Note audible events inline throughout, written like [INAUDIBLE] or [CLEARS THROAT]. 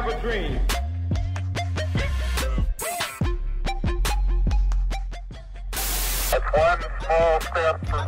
have a dream. one small step for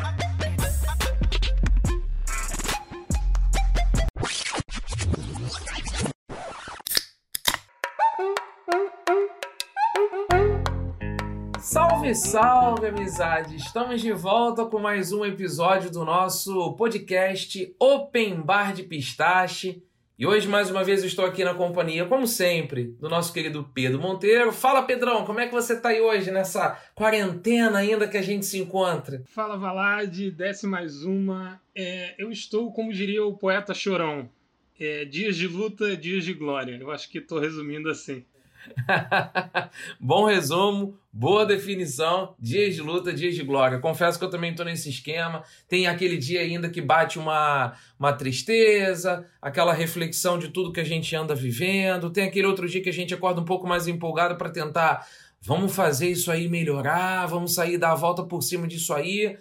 Salve, salve, amizade! Estamos de volta com mais um episódio do nosso podcast Open Bar de Pistache. E hoje, mais uma vez, estou aqui na companhia, como sempre, do nosso querido Pedro Monteiro. Fala, Pedrão, como é que você está aí hoje, nessa quarentena ainda que a gente se encontra? Fala, Valade, desce mais uma. É, eu estou, como diria o poeta Chorão, é, dias de luta, dias de glória. Eu acho que estou resumindo assim. [LAUGHS] Bom resumo, boa definição, dias de luta, dias de glória. Confesso que eu também estou nesse esquema. Tem aquele dia ainda que bate uma, uma tristeza, aquela reflexão de tudo que a gente anda vivendo. Tem aquele outro dia que a gente acorda um pouco mais empolgado para tentar, vamos fazer isso aí melhorar, vamos sair dar a volta por cima disso aí.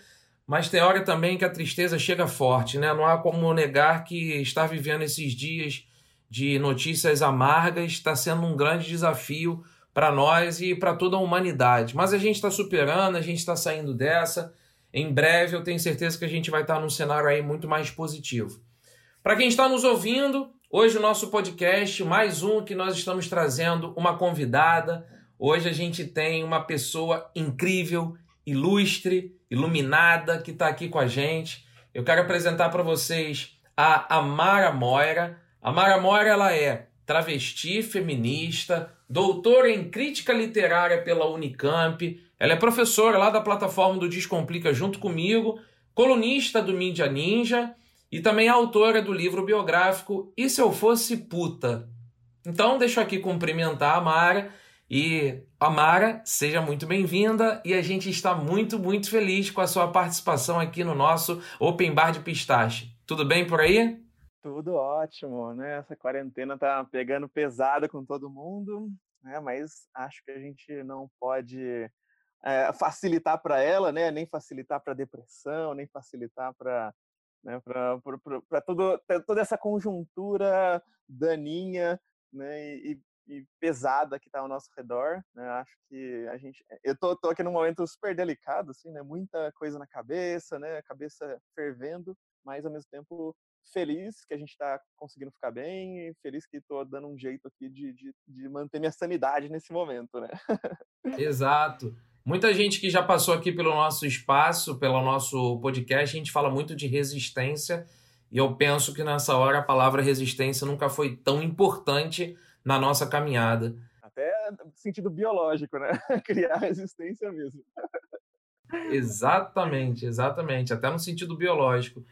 Mas tem hora também que a tristeza chega forte, né? Não há como negar que estar vivendo esses dias de notícias amargas está sendo um grande desafio para nós e para toda a humanidade. Mas a gente está superando, a gente está saindo dessa. Em breve eu tenho certeza que a gente vai estar tá num cenário aí muito mais positivo. Para quem está nos ouvindo, hoje o nosso podcast, mais um que nós estamos trazendo uma convidada. Hoje a gente tem uma pessoa incrível, ilustre, iluminada que está aqui com a gente. Eu quero apresentar para vocês a Amara Moira. A Mara Mora ela é travesti feminista, doutora em crítica literária pela Unicamp, ela é professora lá da plataforma do Descomplica junto comigo, colunista do Mídia Ninja e também autora do livro biográfico E Se Eu Fosse Puta. Então deixo aqui cumprimentar a Mara e a Mara, seja muito bem-vinda e a gente está muito, muito feliz com a sua participação aqui no nosso Open Bar de Pistache. Tudo bem por aí? Tudo ótimo, né? Essa quarentena tá pegando pesada com todo mundo, né? Mas acho que a gente não pode é, facilitar para ela, né? Nem facilitar para depressão, nem facilitar para né? para toda essa conjuntura daninha, né? E, e pesada que está ao nosso redor, né? Acho que a gente, eu tô, tô aqui num momento super delicado, assim, né? Muita coisa na cabeça, né? Cabeça fervendo, mas ao mesmo tempo feliz que a gente está conseguindo ficar bem e feliz que estou dando um jeito aqui de, de, de, manter minha sanidade nesse momento, né? Exato. Muita gente que já passou aqui pelo nosso espaço, pelo nosso podcast, a gente fala muito de resistência e eu penso que nessa hora a palavra resistência nunca foi tão importante na nossa caminhada. Até no sentido biológico, né? [LAUGHS] Criar resistência mesmo. Exatamente, exatamente. Até no sentido biológico.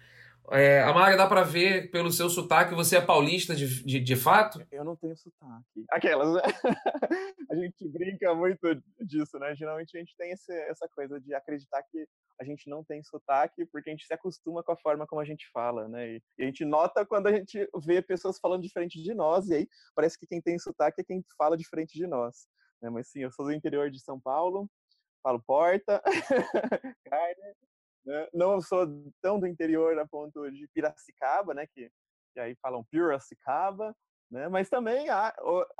É, Amara, dá para ver pelo seu sotaque, você é paulista de, de, de fato? Eu não tenho sotaque. Aquelas, né? [LAUGHS] a gente brinca muito disso, né? Geralmente a gente tem esse, essa coisa de acreditar que a gente não tem sotaque porque a gente se acostuma com a forma como a gente fala, né? E, e a gente nota quando a gente vê pessoas falando diferente de nós, e aí parece que quem tem sotaque é quem fala diferente de nós. Né? Mas sim, eu sou do interior de São Paulo, falo porta, [LAUGHS] carne, né? Não sou tão do interior a ponto de Piracicaba, né? Que, que aí falam Piracicaba, né? Mas também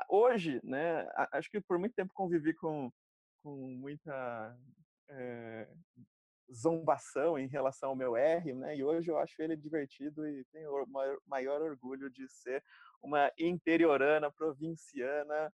hoje, né? Acho que por muito tempo convivi com, com muita é, zombação em relação ao meu R, né? E hoje eu acho ele divertido e tenho o maior, maior orgulho de ser uma interiorana, provinciana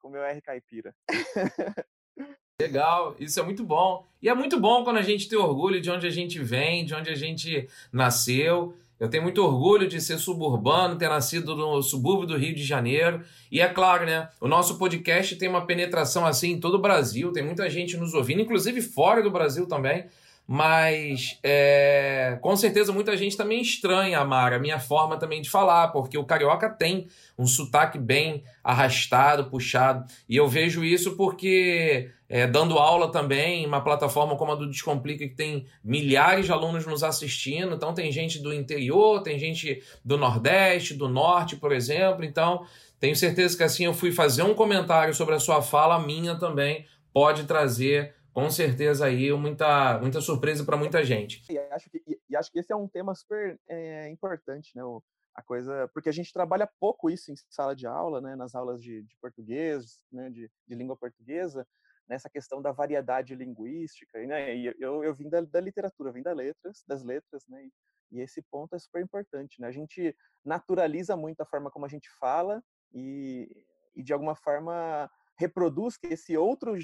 com meu R caipira. [LAUGHS] Legal, isso é muito bom. E é muito bom quando a gente tem orgulho de onde a gente vem, de onde a gente nasceu. Eu tenho muito orgulho de ser suburbano, ter nascido no subúrbio do Rio de Janeiro. E é claro, né? O nosso podcast tem uma penetração assim em todo o Brasil, tem muita gente nos ouvindo, inclusive fora do Brasil também. Mas é, com certeza muita gente também estranha, Mara, a minha forma também de falar, porque o carioca tem um sotaque bem arrastado, puxado. E eu vejo isso porque, é, dando aula também, uma plataforma como a do Descomplica, que tem milhares de alunos nos assistindo, então tem gente do interior, tem gente do Nordeste, do Norte, por exemplo. Então, tenho certeza que assim eu fui fazer um comentário sobre a sua fala, a minha também pode trazer com certeza aí muita, muita surpresa para muita gente. E acho, que, e, e acho que esse é um tema super é, importante, né? O, a coisa, porque a gente trabalha pouco isso em sala de aula, né? Nas aulas de, de português, né? De, de língua portuguesa, nessa questão da variedade linguística, né? E eu, eu vim da, da literatura, vim das letras, das letras, né? E esse ponto é super importante, né? A gente naturaliza muito a forma como a gente fala e, e de alguma forma reproduz que esse outro,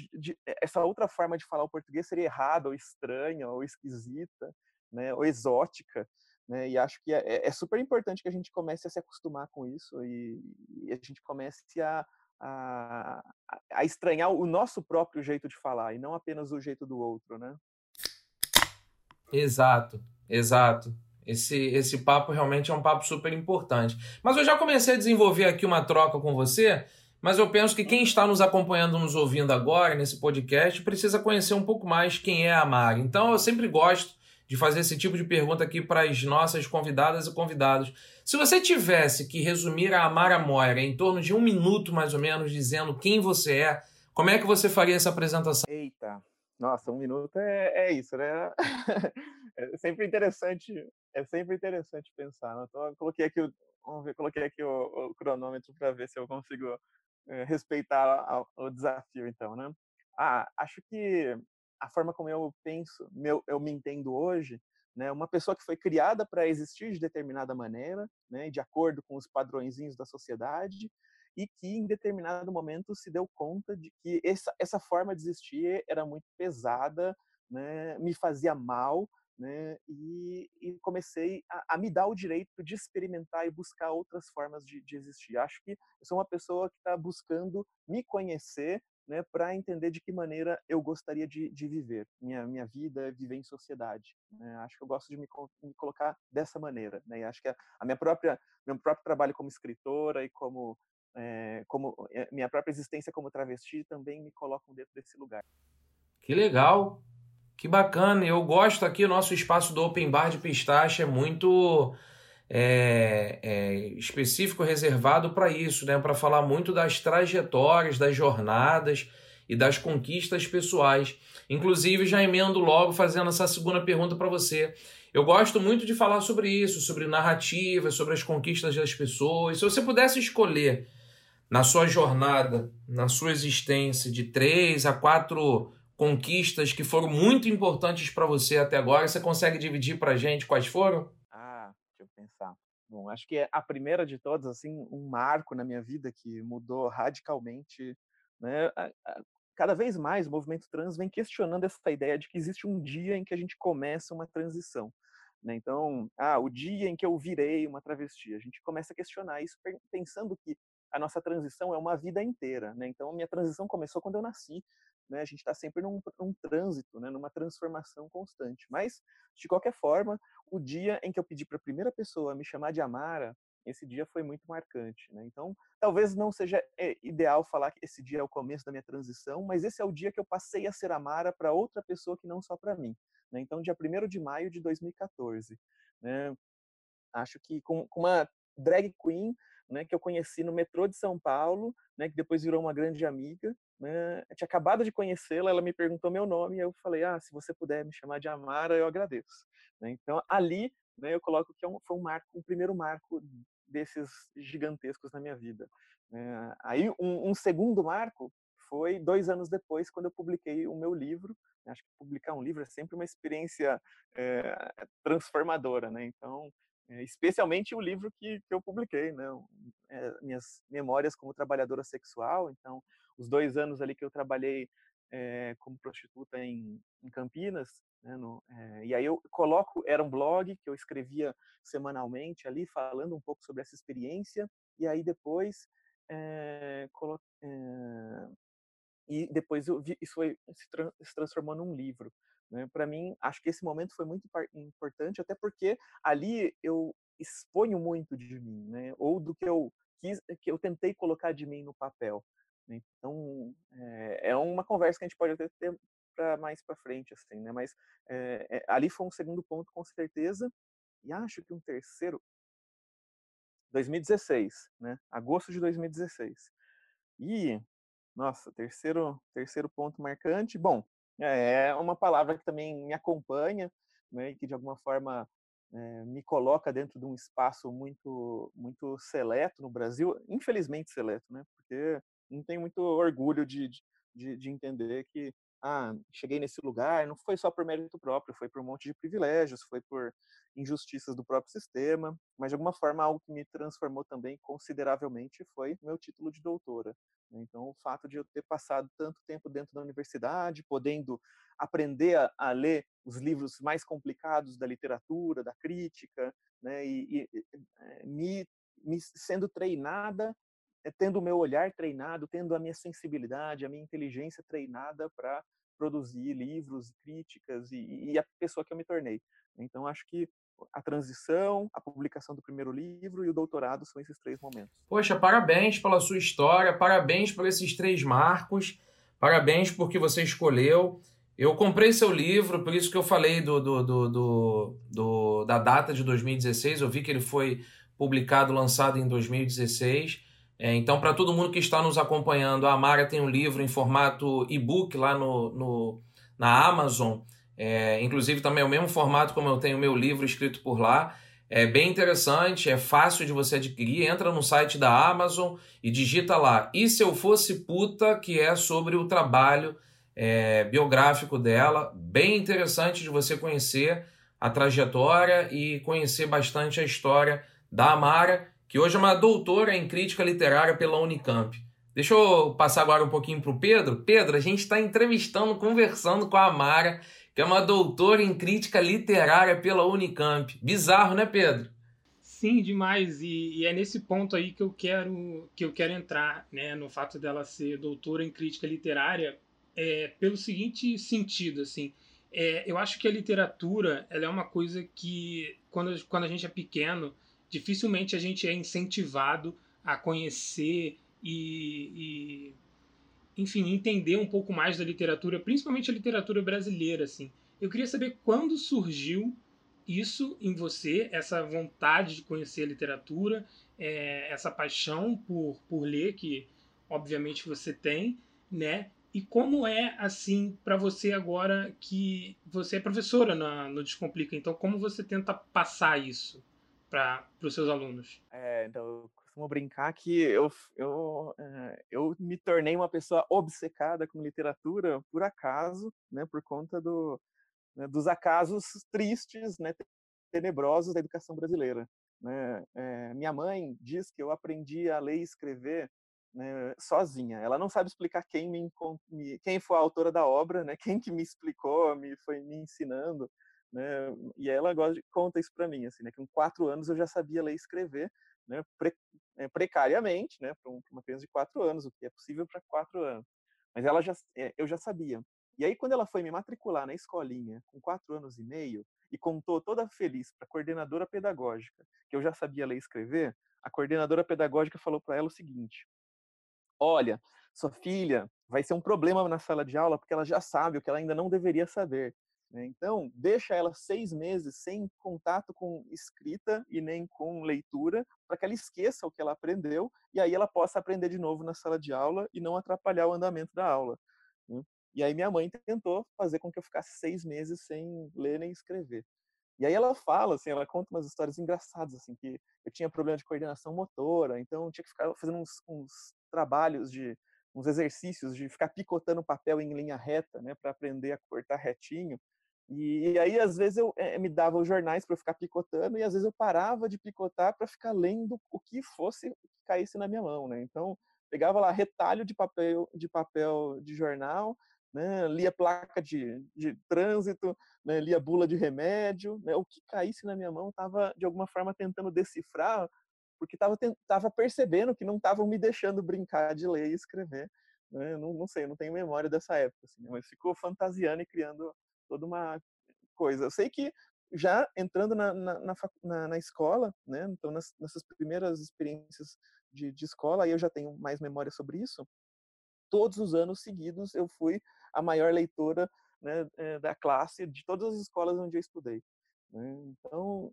essa outra forma de falar o português seria errada, ou estranha, ou esquisita, né? Ou exótica. Né? E acho que é, é, é super importante que a gente comece a se acostumar com isso e, e a gente comece a, a, a, estranhar o nosso próprio jeito de falar e não apenas o jeito do outro, né? Exato, exato. Esse, esse papo realmente é um papo super importante. Mas eu já comecei a desenvolver aqui uma troca com você, mas eu penso que quem está nos acompanhando, nos ouvindo agora nesse podcast, precisa conhecer um pouco mais quem é a Mari. Então eu sempre gosto de fazer esse tipo de pergunta aqui para as nossas convidadas e convidados. Se você tivesse que resumir a Amara Moira em torno de um minuto mais ou menos, dizendo quem você é, como é que você faria essa apresentação? Eita, nossa, um minuto é, é isso, né? [LAUGHS] é sempre interessante, é sempre interessante pensar. Né? Então, coloquei aqui, o, vamos ver, coloquei aqui o, o cronômetro para ver se eu consigo é, respeitar o desafio, então, né? Ah, acho que a forma como eu penso, meu, eu me entendo hoje, né, uma pessoa que foi criada para existir de determinada maneira, né, de acordo com os padrõezinhos da sociedade, e que em determinado momento se deu conta de que essa, essa forma de existir era muito pesada, né, me fazia mal, né, e, e comecei a, a, me dar o direito de experimentar e buscar outras formas de, de existir. Acho que eu sou uma pessoa que está buscando me conhecer né, para entender de que maneira eu gostaria de, de viver minha, minha vida, viver em sociedade. Né? Acho que eu gosto de me, me colocar dessa maneira. Né? E acho que a, a, minha própria, meu próprio trabalho como escritora e como, é, como é, minha própria existência como travesti também me colocam dentro desse lugar. Que legal, que bacana. Eu gosto aqui, o nosso espaço do Open Bar de Pistache é muito é, é, específico reservado para isso, né? para falar muito das trajetórias, das jornadas e das conquistas pessoais. Inclusive, já emendo logo fazendo essa segunda pergunta para você. Eu gosto muito de falar sobre isso, sobre narrativa, sobre as conquistas das pessoas. Se você pudesse escolher na sua jornada, na sua existência, de três a quatro conquistas que foram muito importantes para você até agora, você consegue dividir para gente quais foram? pensar. Bom, acho que é a primeira de todas, assim, um marco na minha vida que mudou radicalmente, né? Cada vez mais o movimento trans vem questionando essa ideia de que existe um dia em que a gente começa uma transição. Né? Então, ah, o dia em que eu virei uma travesti, a gente começa a questionar isso pensando que a nossa transição é uma vida inteira. Né? Então, minha transição começou quando eu nasci. Né? A gente está sempre num, num trânsito, né? numa transformação constante. Mas, de qualquer forma, o dia em que eu pedi para a primeira pessoa me chamar de Amara, esse dia foi muito marcante. Né? Então, talvez não seja é, ideal falar que esse dia é o começo da minha transição, mas esse é o dia que eu passei a ser Amara para outra pessoa que não só para mim. Né? Então, dia 1 de maio de 2014. Né? Acho que com, com uma drag queen né, que eu conheci no metrô de São Paulo, né, que depois virou uma grande amiga. Né, eu tinha acabado de conhecê-la, ela me perguntou meu nome e eu falei, ah, se você puder me chamar de Amara, eu agradeço. Né, então, ali, né, eu coloco que é um, foi um marco, um primeiro marco desses gigantescos na minha vida. Né. aí, um, um segundo marco foi dois anos depois, quando eu publiquei o meu livro. Acho que publicar um livro é sempre uma experiência é, transformadora, né? Então, especialmente o livro que, que eu publiquei, né? É, minhas memórias como trabalhadora sexual. Então, os dois anos ali que eu trabalhei é, como prostituta em, em Campinas, né, no, é, e aí eu coloco, era um blog que eu escrevia semanalmente ali, falando um pouco sobre essa experiência, e aí depois é, colo, e depois vi, isso foi, se, tra se transformou num livro. Né? Para mim, acho que esse momento foi muito importante, até porque ali eu exponho muito de mim, né? ou do que eu quis, que eu tentei colocar de mim no papel. Né? Então, é, é uma conversa que a gente pode até ter para mais para frente, assim, né? Mas é, é, ali foi um segundo ponto, com certeza. E acho que um terceiro, 2016, né? Agosto de 2016. E, nossa, terceiro, terceiro ponto marcante. Bom, É, é uma palavra que também me acompanha, né, e que de alguma forma é, me coloca dentro de um espaço muito muito seleto no Brasil, infelizmente seleto, né? Porque não tenho muito orgulho de, de, de entender que ah, cheguei nesse lugar, não foi só por mérito próprio, foi por um monte de privilégios, foi por injustiças do próprio sistema, mas de alguma forma algo que me transformou também consideravelmente foi meu título de doutora. Né. Então, o fato de eu ter passado tanto tempo dentro da universidade, podendo aprender a, a ler os livros mais complicados da literatura, da crítica, né, e, e eh, me, me sendo treinada é tendo o meu olhar treinado, tendo a minha sensibilidade, a minha inteligência treinada para produzir livros, críticas e, e, a pessoa que eu me tornei. Então, acho que a transição, a publicação do primeiro livro e o doutorado são esses três momentos. Poxa, parabéns pela sua história, parabéns por esses três marcos, parabéns porque você escolheu. Eu comprei seu livro, por isso que eu falei do, do, do, do, da data de 2016. Eu vi que ele foi publicado, lançado em 2016. É, então, para todo mundo que está nos acompanhando, a Amara tem um livro em formato e-book lá no, no, na Amazon. É, inclusive, também é o mesmo formato como eu tenho o meu livro escrito por lá. É bem interessante, é fácil de você adquirir. Entra no site da Amazon e digita lá. E se eu fosse puta, que é sobre o trabalho é, biográfico dela. Bem interessante de você conhecer a trajetória e conhecer bastante a história da Amara que hoje é uma doutora em crítica literária pela Unicamp. Deixa eu passar agora um pouquinho para o Pedro. Pedro, a gente está entrevistando, conversando com a Amara, que é uma doutora em crítica literária pela Unicamp. Bizarro, né, Pedro? Sim, demais. E, e, é nesse ponto aí que eu quero que eu quero entrar, né, no fato dela ser doutora em crítica literária, é, pelo seguinte sentido, assim. É, eu acho que a literatura ela é uma coisa que quando, quando a gente é pequeno dificilmente a gente é incentivado a conhecer e, e, enfim, entender um pouco mais da literatura, principalmente a literatura brasileira, assim. Eu queria saber quando surgiu isso em você, essa vontade de conhecer a literatura, é, essa paixão por, por ler, que obviamente você tem, né? E como é assim para você agora que você é professora na, no Descomplica? Então, como você tenta passar isso? Para os seus alunos? É, então, eu costumo brincar que eu, eu, é, eu me tornei uma pessoa obcecada com literatura por acaso, né, por conta do, né, dos acasos tristes, né, tenebrosos da educação brasileira. Né? É, minha mãe diz que eu aprendi a ler e escrever né, sozinha. Ela não sabe explicar quem me, quem foi a autora da obra, né, [LAUGHS] quem que me explicou, me foi me ensinando né? E ela de, conta isso para mim, assim, né? Que com quatro anos eu já sabia ler e escrever, né? Pre, é, precariamente, né? Para uma criança de quatro anos, o que é possível para quatro anos. Mas ela já, é, eu já sabia. E aí quando ela foi me matricular na escolinha com quatro anos e meio e contou toda feliz para a coordenadora pedagógica que eu já sabia ler e escrever, a coordenadora pedagógica falou para ela o seguinte: Olha, sua filha vai ser um problema na sala de aula porque ela já sabe o que ela ainda não deveria saber. Né? Então, deixa ela seis meses sem contato com escrita e nem com leitura, para que ela esqueça o que ela aprendeu e aí ela possa aprender de novo na sala de aula e não atrapalhar o andamento da aula. Né? E aí minha mãe tentou fazer com que eu ficasse seis meses sem ler nem escrever. E aí ela fala, assim, ela conta umas histórias engraçadas, assim, que eu tinha problema de coordenação motora, então tinha que ficar fazendo uns, uns trabalhos de uns exercícios de ficar picotando papel em linha reta, né, para aprender a cortar retinho. E, aí, às vezes, eu é, me dava os jornais para ficar picotando, e às vezes eu parava de picotar para ficar lendo o que fosse que caísse na minha mão, né? Então, pegava lá retalho de papel de, papel de jornal, né? lia placa de, de trânsito, né? lia bula de remédio, né? o que caísse na minha mão estava, de alguma forma, tentando decifrar, porque estava tava percebendo que não estavam me deixando brincar de ler e escrever. Né? Não, não sei, não tenho memória dessa época, assim, mas ficou fantasiando e criando toda uma coisa. Eu sei que já entrando na, na, na, na escola, né, então nas, nessas primeiras experiências de, de escola, aí eu já tenho mais memória sobre isso, todos os anos seguidos eu fui a maior leitora né, eh, da classe de todas as escolas onde eu estudei. Né? Então,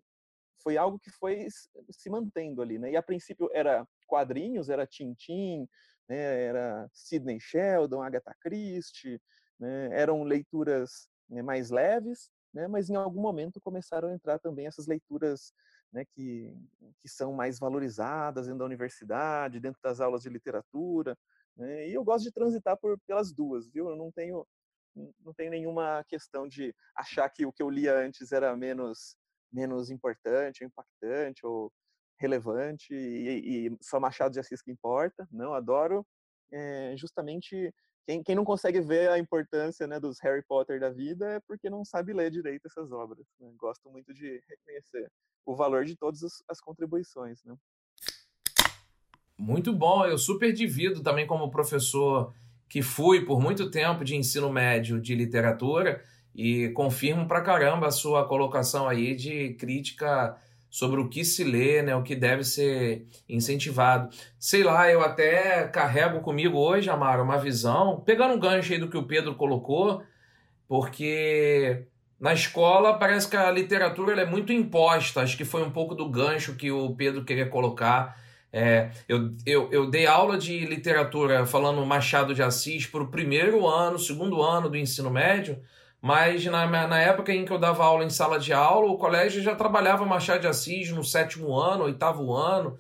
foi algo que foi se mantendo ali, né? E a princípio era quadrinhos, era Tintin, né? era Sidney Sheldon, Agatha Christie, né, eram leituras né, mais leves, né, mas em algum momento começaram a entrar também essas leituras né, que, que são mais valorizadas dentro da universidade, dentro das aulas de literatura. Né, e eu gosto de transitar por, pelas duas, viu? Eu não tenho, não tenho nenhuma questão de achar que o que eu lia antes era menos, menos importante, impactante ou relevante e, e só Machado de Assis que importa. Não, adoro é, justamente quem, quem, não consegue ver a importância né, dos Harry Potter da vida é porque não sabe ler direito essas obras. Né? Gosto muito de reconhecer o valor de todas as contribuições. Né? Muito bom, eu super divido também como professor que fui por muito tempo de ensino médio de literatura e confirmo pra caramba a sua colocação aí de crítica sobre o que se lê, né, o que deve ser incentivado. Sei lá, eu até carrego comigo hoje, Amaro, uma visão, pegando um gancho aí do que o Pedro colocou, porque na escola parece que a literatura é muito imposta, acho que foi um pouco do gancho que o Pedro queria colocar. É, eu, eu, eu dei aula de literatura falando Machado de Assis para o primeiro ano, segundo ano do ensino médio, mas na, na época em que eu dava aula em sala de aula, o colégio já trabalhava Machado de Assis no sétimo ano, oitavo ano.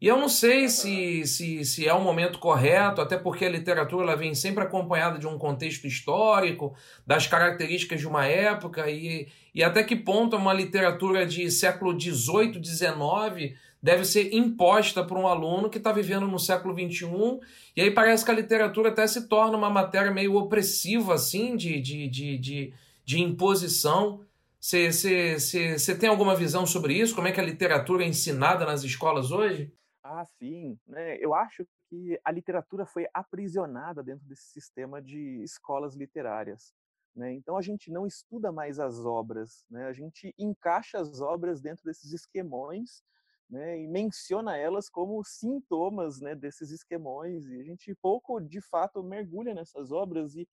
E eu não sei se, se, se é o momento correto, até porque a literatura ela vem sempre acompanhada de um contexto histórico, das características de uma época, e, e até que ponto uma literatura de século XVIII, XIX deve ser imposta por um aluno que está vivendo no século XXI, e aí parece que a literatura até se torna uma matéria meio opressiva, assim, de, de, de, de, de imposição. Você tem alguma visão sobre isso? Como é que a literatura é ensinada nas escolas hoje? Ah, sim. Né? Eu acho que a literatura foi aprisionada dentro desse sistema de escolas literárias. Né? Então a gente não estuda mais as obras, né? a gente encaixa as obras dentro desses esquemões né, e menciona elas como sintomas né, desses esquemões, e a gente pouco, de fato, mergulha nessas obras e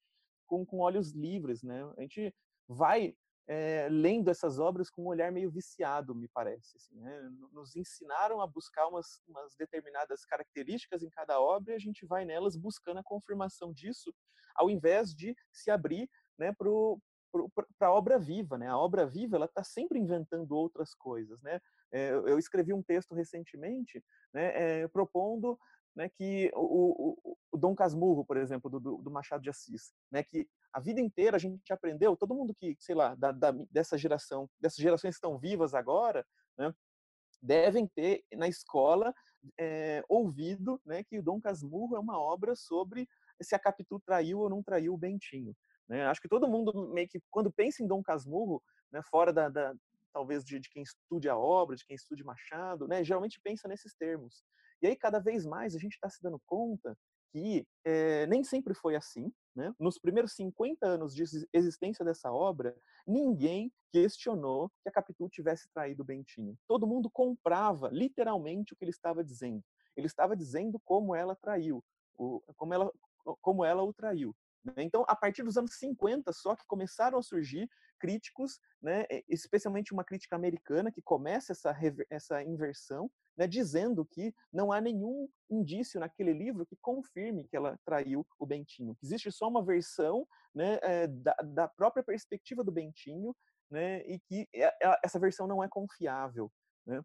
com, com olhos livres. Né? A gente vai é, lendo essas obras com um olhar meio viciado, me parece. Assim, né? Nos ensinaram a buscar umas, umas, determinadas características em cada obra e a gente vai nelas buscando a confirmação disso, ao invés de se abrir né, para a obra viva, né? A obra viva ela está sempre inventando outras coisas, né? É, eu escrevi um texto recentemente, né, é, propondo né, que o, o, o, Dom Casmurro, por exemplo, do, do, Machado de Assis, né, que a vida inteira a gente aprendeu, todo mundo que, sei lá, da, da, dessa geração, dessas gerações que estão vivas agora, né, devem ter na escola é, ouvido né, que o Dom Casmurro é uma obra sobre se a Capitu traiu ou não traiu o Bentinho. Né? Acho que todo mundo meio que quando pensa em Dom Casmurro, né, fora da, da talvez de, de, quem estude a obra, de quem estude Machado, né, geralmente pensa nesses termos. E aí cada vez mais a gente está se dando conta que é, nem sempre foi assim. Né? Nos primeiros 50 anos de existência dessa obra, ninguém questionou que a Capitu tivesse traído Bentinho. Todo mundo comprava literalmente o que ele estava dizendo. Ele estava dizendo como ela traiu, como ela, como ela o traiu. Né? Então, a partir dos anos 50, só que começaram a surgir críticos, né, especialmente uma crítica americana que começa essa, essa inversão, né, dizendo que não há nenhum indício naquele livro que confirme que ela traiu o Bentinho. Existe só uma versão né, é, da, da, própria perspectiva do Bentinho né, e que é, essa versão não é confiável. Né?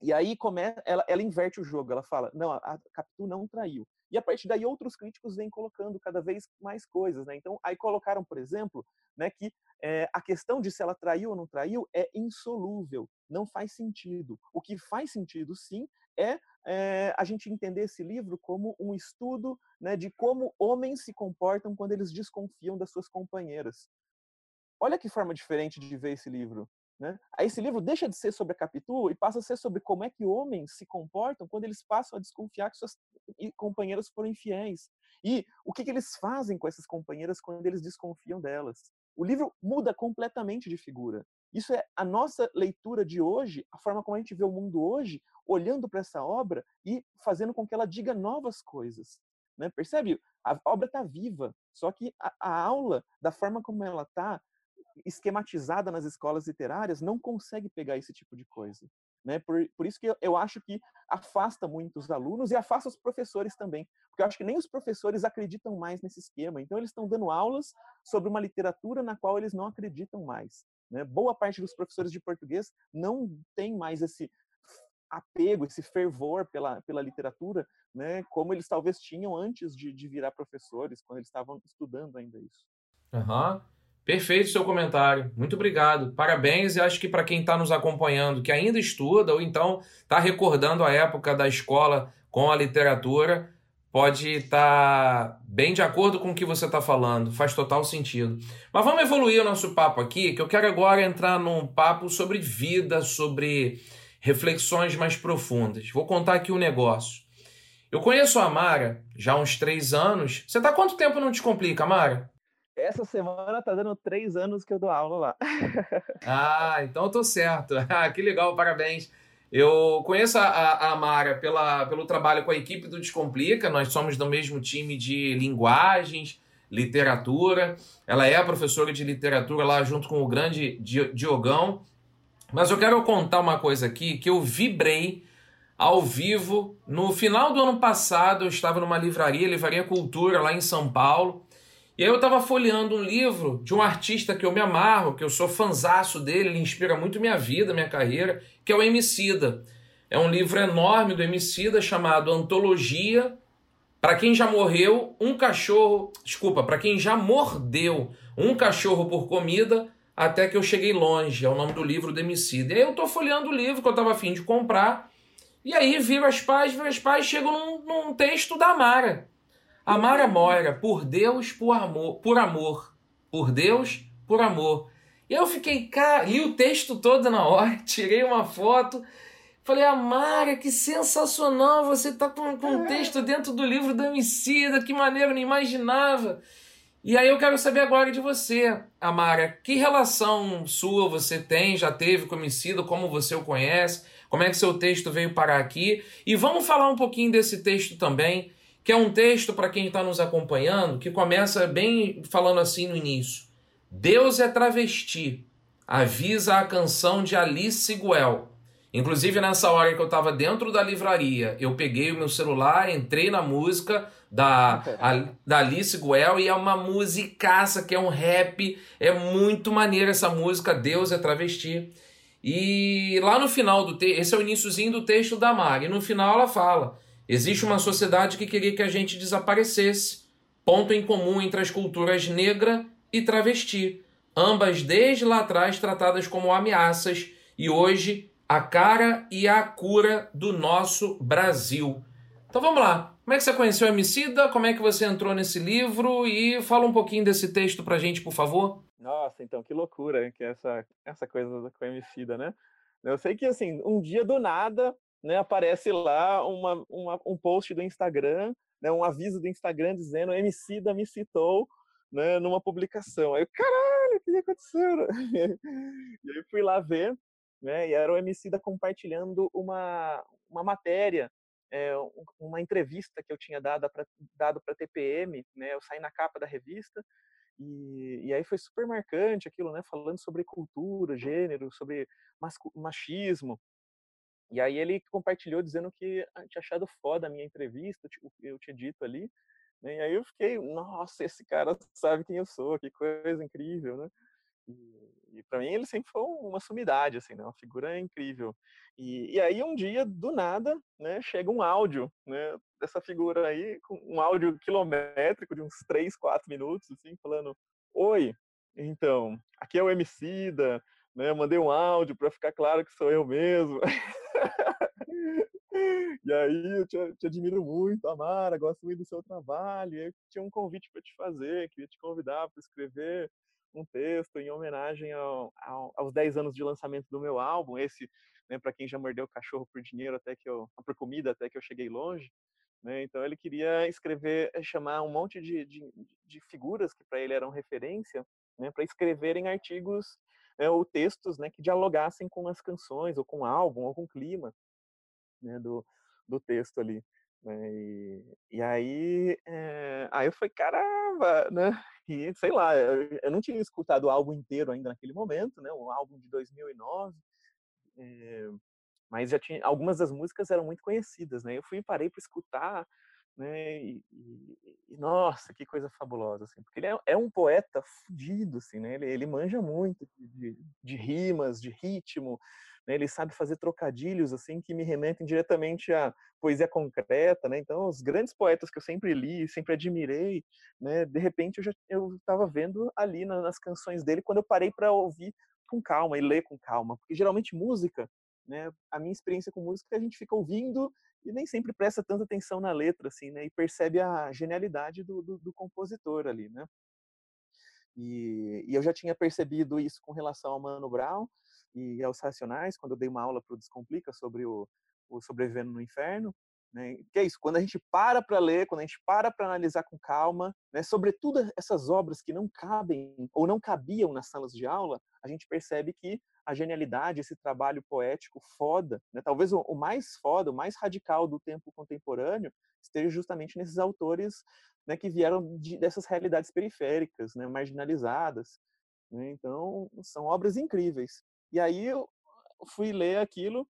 E aí ela, ela inverte o jogo, ela fala, não, a Capitu não traiu. E a partir daí outros críticos vêm colocando cada vez mais coisas, né? Então aí colocaram, por exemplo, né, que é, a questão de se ela traiu ou não traiu é insolúvel, não faz sentido. O que faz sentido, sim, é, é, a gente entender esse livro como um estudo né, de como homens se comportam quando eles desconfiam das suas companheiras. Olha que forma diferente de ver esse livro. Né? Aí esse livro deixa de ser sobre a Capitu e passa a ser sobre como é que homens se comportam quando eles passam a desconfiar que suas companheiras foram infiéis. E o que, que eles fazem com essas companheiras quando eles desconfiam delas. O livro muda completamente de figura. Isso é a nossa leitura de hoje, a forma como a gente vê o mundo hoje, olhando para essa obra e fazendo com que ela diga novas coisas. Né? Percebe? A obra está viva, só que a, a, aula, da forma como ela está, esquematizada nas escolas literárias não consegue pegar esse tipo de coisa. Né? Por, por isso que eu, eu acho que afasta muito os alunos e afasta os professores também, porque eu acho que nem os professores acreditam mais nesse esquema. Então, eles estão dando aulas sobre uma literatura na qual eles não acreditam mais. Né? Boa parte dos professores de português não tem mais esse apego, esse fervor pela, pela literatura, né, como eles talvez tinham antes de, de virar professores, quando eles estavam estudando ainda isso. Aham. Uhum. Perfeito seu comentário. Muito obrigado. Parabéns e acho que para quem está nos acompanhando, que ainda estuda ou então está recordando a época da escola com a literatura, pode estar tá bem de acordo com o que você está falando. Faz total sentido. Mas vamos evoluir o nosso papo aqui, que eu quero agora entrar num papo sobre vida, sobre reflexões mais profundas. Vou contar aqui um negócio. Eu conheço a Mara já há uns três anos. Você está quanto tempo não te complica, Mara? Essa semana tá dando três anos que eu dou aula lá. [LAUGHS] ah, então eu tô certo. [LAUGHS] Ah, que legal, parabéns. Eu conheço a, a Mara pela, pelo trabalho com a equipe do Descomplica, nós somos do mesmo time de linguagens, literatura. Ela é professora de literatura lá junto com o grande Diogão. Mas eu quero contar uma coisa aqui que eu vibrei ao vivo no final do ano passado. Eu estava numa livraria, Livraria Cultura, lá em São Paulo. E aí eu estava folheando um livro de um artista que eu me amarro, que eu sou fanzaço dele, ele inspira muito minha vida, minha carreira, que é o Emicida. É um livro enorme do Emicida chamado Antologia. Para quem já morreu, um cachorro. Desculpa, para quem já mordeu um cachorro por comida, até que eu cheguei longe. É o nome do livro do Emicida. E aí eu tô folheando o livro que eu estava afim de comprar. E aí viro as páginas, viro as páginas, chego num, num texto da Mara. Amar a Moira, por Deus, por amor, por amor. Por Deus, por amor. E eu fiquei, cara, li o texto todo na hora, [LAUGHS] tirei uma foto. Falei, Amara, que sensacional! Você tá com, com um texto dentro do livro do homicida, que maneiro, não imaginava. E aí eu quero saber agora de você, Amara, que relação sua você tem, já teve com o como você o conhece, como é que seu texto veio parar aqui? E vamos falar um pouquinho desse texto também, que é um texto para quem está nos acompanhando, que começa bem falando assim no início. Deus é travesti, avisa a canção de Alice Guel. Inclusive, nessa hora que eu estava dentro da livraria, eu peguei o meu celular, entrei na música da, a, da Alice Guel e é uma musicaça, que é um rap. É muito maneira essa música, Deus é travesti. E lá no final do texto, esse é o iníciozinho do texto da Mari, e no final ela fala Existe uma sociedade que queria que a gente desaparecesse. Ponto em comum entre as culturas negra e travesti, ambas desde lá atrás tratadas como ameaças e hoje a cara e a cura do nosso Brasil. Então vamos lá. Como é que você conheceu a Emicida? Como é que você entrou nesse livro? E fala um pouquinho desse texto pra gente, por favor. Nossa, então que loucura que é essa, essa coisa com a Emicida, né? Eu sei que, assim, um dia do nada, né, aparece lá uma, uma, um post do Instagram, né, um aviso do Instagram dizendo MC da me citou né, numa publicação. Aí eu, caralho, o que aconteceu? [LAUGHS] e aí fui lá ver, né, e era o MC da compartilhando uma, uma matéria, é, uma entrevista que eu tinha dado para dado para TPM, né, eu saí na capa da revista, e, e, aí foi super marcante aquilo, né? Falando sobre cultura, gênero, sobre machismo. E aí ele compartilhou dizendo que ah, tinha achado foda a minha entrevista, o que eu tinha dito ali. Né? E aí eu fiquei, nossa, esse cara sabe quem eu sou, que coisa incrível, né? E, e para mim ele sempre foi uma sumidade, assim, né? Uma figura incrível. E, e aí um dia, do nada, né, chega um áudio, né, dessa figura aí, um áudio quilométrico de uns 3, 4 minutos, assim, falando, oi, então, aqui é o Emicida, né? Eu mandei um áudio para ficar claro que sou eu mesmo. [LAUGHS] [LAUGHS] e aí eu te, te, admiro muito, Amara, gosto muito do seu trabalho. Eu tinha um convite para te fazer, queria te convidar para escrever um texto em homenagem ao, ao, aos 10 anos de lançamento do meu álbum, esse, né, para quem já mordeu o cachorro por dinheiro até que eu, por comida até que eu cheguei longe. Né? Então ele queria escrever, eh, chamar um monte de, de, de figuras que para ele eram referência, né, para escreverem artigos é, ou textos né, que dialogassem com as canções, ou com o álbum, ou com o clima né, do, do texto ali. Né? E, e, aí, é, aí eu falei, caramba, né? [LAUGHS] E sei lá, eu, eu, não tinha escutado o álbum inteiro ainda naquele momento, né? O álbum de 2009. É, mas já tinha algumas das músicas eram muito conhecidas, né? Eu fui e parei para escutar, né? E, e, e, nossa, que coisa fabulosa, assim, porque ele é, é um poeta fudido, assim, né? Ele, ele manja muito de, de, de rimas, de ritmo, né? Ele sabe fazer trocadilhos assim que me remetem diretamente à poesia concreta, né? Então, os grandes poetas que eu sempre li, sempre admirei, né? De repente eu já eu estava vendo ali nas canções dele quando eu parei para ouvir com calma e ler com calma, porque geralmente música, né? A minha experiência com música é a gente fica ouvindo e nem sempre presta tanta atenção na letra, assim, né? E percebe a genialidade do, do, do compositor ali, né? E, e, eu já tinha percebido isso com relação ao Mano Brown, e aos Racionais, quando eu dei uma aula para o Descomplica sobre o, o Sobrevivendo no Inferno, né? Que é isso, quando a gente para para ler, quando a gente para para analisar com calma, né? sobretudo essas obras que não cabem ou não cabiam nas salas de aula, a gente percebe que a genialidade, esse trabalho poético foda, né? talvez o, o mais foda, o mais radical do tempo contemporâneo, esteja justamente nesses autores né, que vieram de, dessas realidades periféricas, né, marginalizadas. Né? Então, são obras incríveis. E aí eu fui ler aquilo,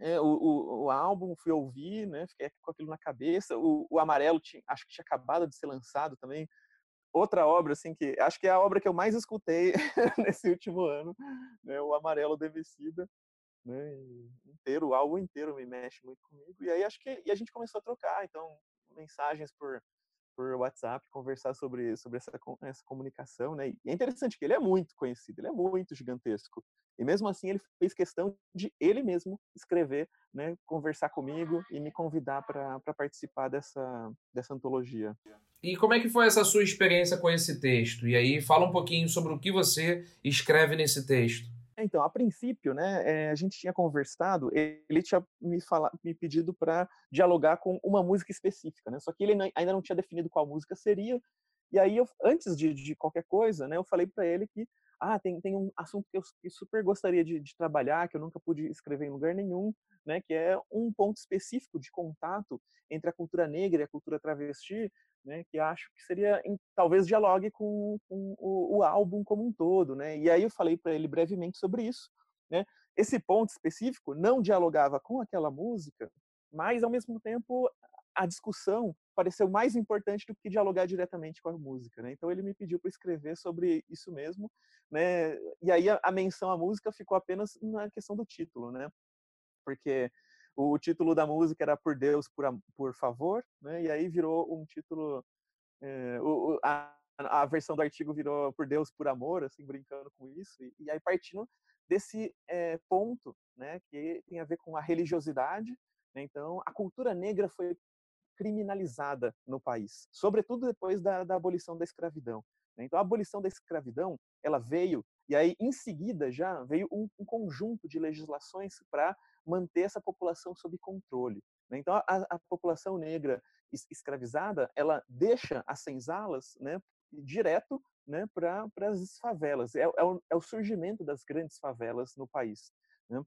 é, o, o, o, álbum, fui ouvir, né, fiquei com aquilo na cabeça. O, o Amarelo, tinha, acho que tinha acabado de ser lançado também. Outra obra, assim, que acho que é a obra que eu mais escutei [LAUGHS] nesse último ano, né, o Amarelo Devecida. Né, inteiro, o álbum inteiro me mexe muito comigo. E aí acho que e a gente começou a trocar, então, mensagens por por WhatsApp conversar sobre, sobre essa, essa comunicação, né? E é interessante que ele é muito conhecido, ele é muito gigantesco. E mesmo assim ele fez questão de ele mesmo escrever, né, conversar comigo e me convidar para participar dessa, dessa antologia. E como é que foi essa sua experiência com esse texto? E aí fala um pouquinho sobre o que você escreve nesse texto. Então, a princípio, né, é, a gente tinha conversado, ele tinha me, fala, me pedido para dialogar com uma música específica, né? Só que ele ainda não tinha definido qual música seria. E aí, eu, antes de, de qualquer coisa, né, eu falei para ele que ah, tem, tem um assunto que eu que super gostaria de, de, trabalhar, que eu nunca pude escrever em lugar nenhum, né, que é um ponto específico de contato entre a cultura negra e a cultura travesti, né, que acho que seria talvez dialogue com, com o, o, álbum como um todo, né? E aí eu falei para ele brevemente sobre isso, né? Esse ponto específico não dialogava com aquela música, mas ao mesmo tempo a discussão pareceu mais importante do que dialogar diretamente com a música, né? Então ele me pediu para escrever sobre isso mesmo, né? E aí a, a menção à música ficou apenas na questão do título, né? Porque o título da música era Por Deus, por, por Favor, né? e aí virou um título. É, o, a, a, versão do artigo virou Por Deus, por Amor, assim, brincando com isso, e, e aí partindo desse é, ponto, né, que tem a ver com a religiosidade. Né? Então, a cultura negra foi criminalizada no país, sobretudo depois da, da abolição da escravidão. Né? Então, a abolição da escravidão, ela veio, e aí, em seguida, já veio um, um conjunto de legislações para manter essa população sob controle. Né? Então, a, a, população negra escravizada, ela deixa as senzalas né, direto né, para as favelas. É, é, o, é, o, surgimento das grandes favelas no país. Né?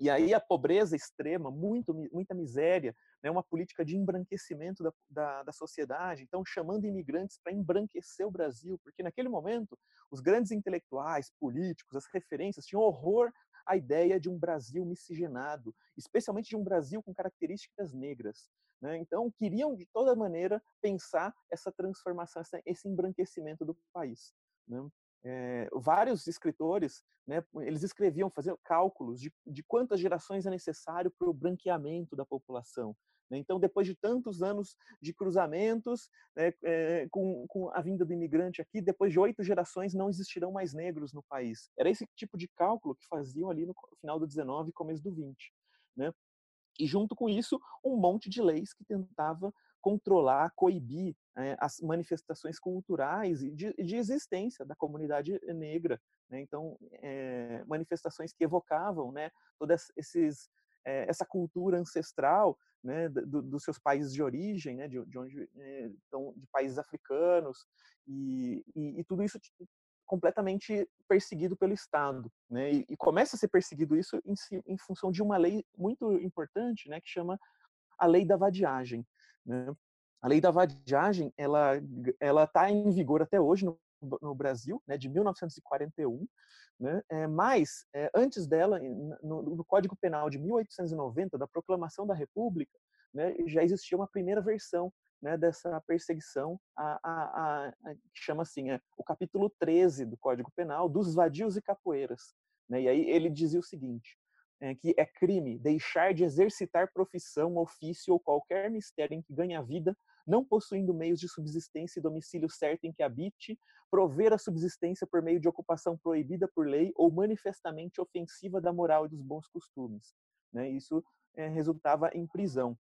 E aí a pobreza extrema, muito, muita miséria, né, uma política de embranquecimento da, da, da sociedade, então chamando imigrantes para embranquecer o Brasil, porque naquele momento os grandes intelectuais, políticos, as referências tinham horror a ideia de um Brasil miscigenado, especialmente de um Brasil com características negras. Né? Então, queriam de toda maneira pensar essa transformação, esse embranquecimento do país. Né? É, vários escritores, né, eles escreviam, faziam cálculos de, de quantas gerações é necessário para o branqueamento da população. Né? Então, depois de tantos anos de cruzamentos, né, é, com, com, a vinda do imigrante aqui, depois de oito gerações não existirão mais negros no país. Era esse tipo de cálculo que faziam ali no final do 19 e começo do 20. Né? E junto com isso, um monte de leis que tentava controlar, coibir é, as manifestações culturais e de, de, existência da comunidade negra. Né? Então, é, manifestações que evocavam né, toda esses, é, essa cultura ancestral né, do, dos seus países de origem, né, de, de onde então, de países africanos e, e, e, tudo isso completamente perseguido pelo Estado, né, e, e começa a ser perseguido isso em, em, função de uma lei muito importante, né, que chama a lei da vadiagem. Né? A lei da vadiagem ela ela está em vigor até hoje no no Brasil, né, de 1941, né, é, mas é, antes dela, no, no, Código Penal de 1890, da Proclamação da República, né, já existia uma primeira versão né, dessa perseguição, a, a, a, que chama assim, é, o capítulo 13 do Código Penal, dos vadios e capoeiras. Né, e aí ele dizia o seguinte, é, que é crime deixar de exercitar profissão, ofício ou qualquer mistério em que ganha vida, não possuindo meios de subsistência e domicílio certo em que habite, prover a subsistência por meio de ocupação proibida por lei ou manifestamente ofensiva da moral e dos bons costumes. Né? Isso é, resultava em prisão. O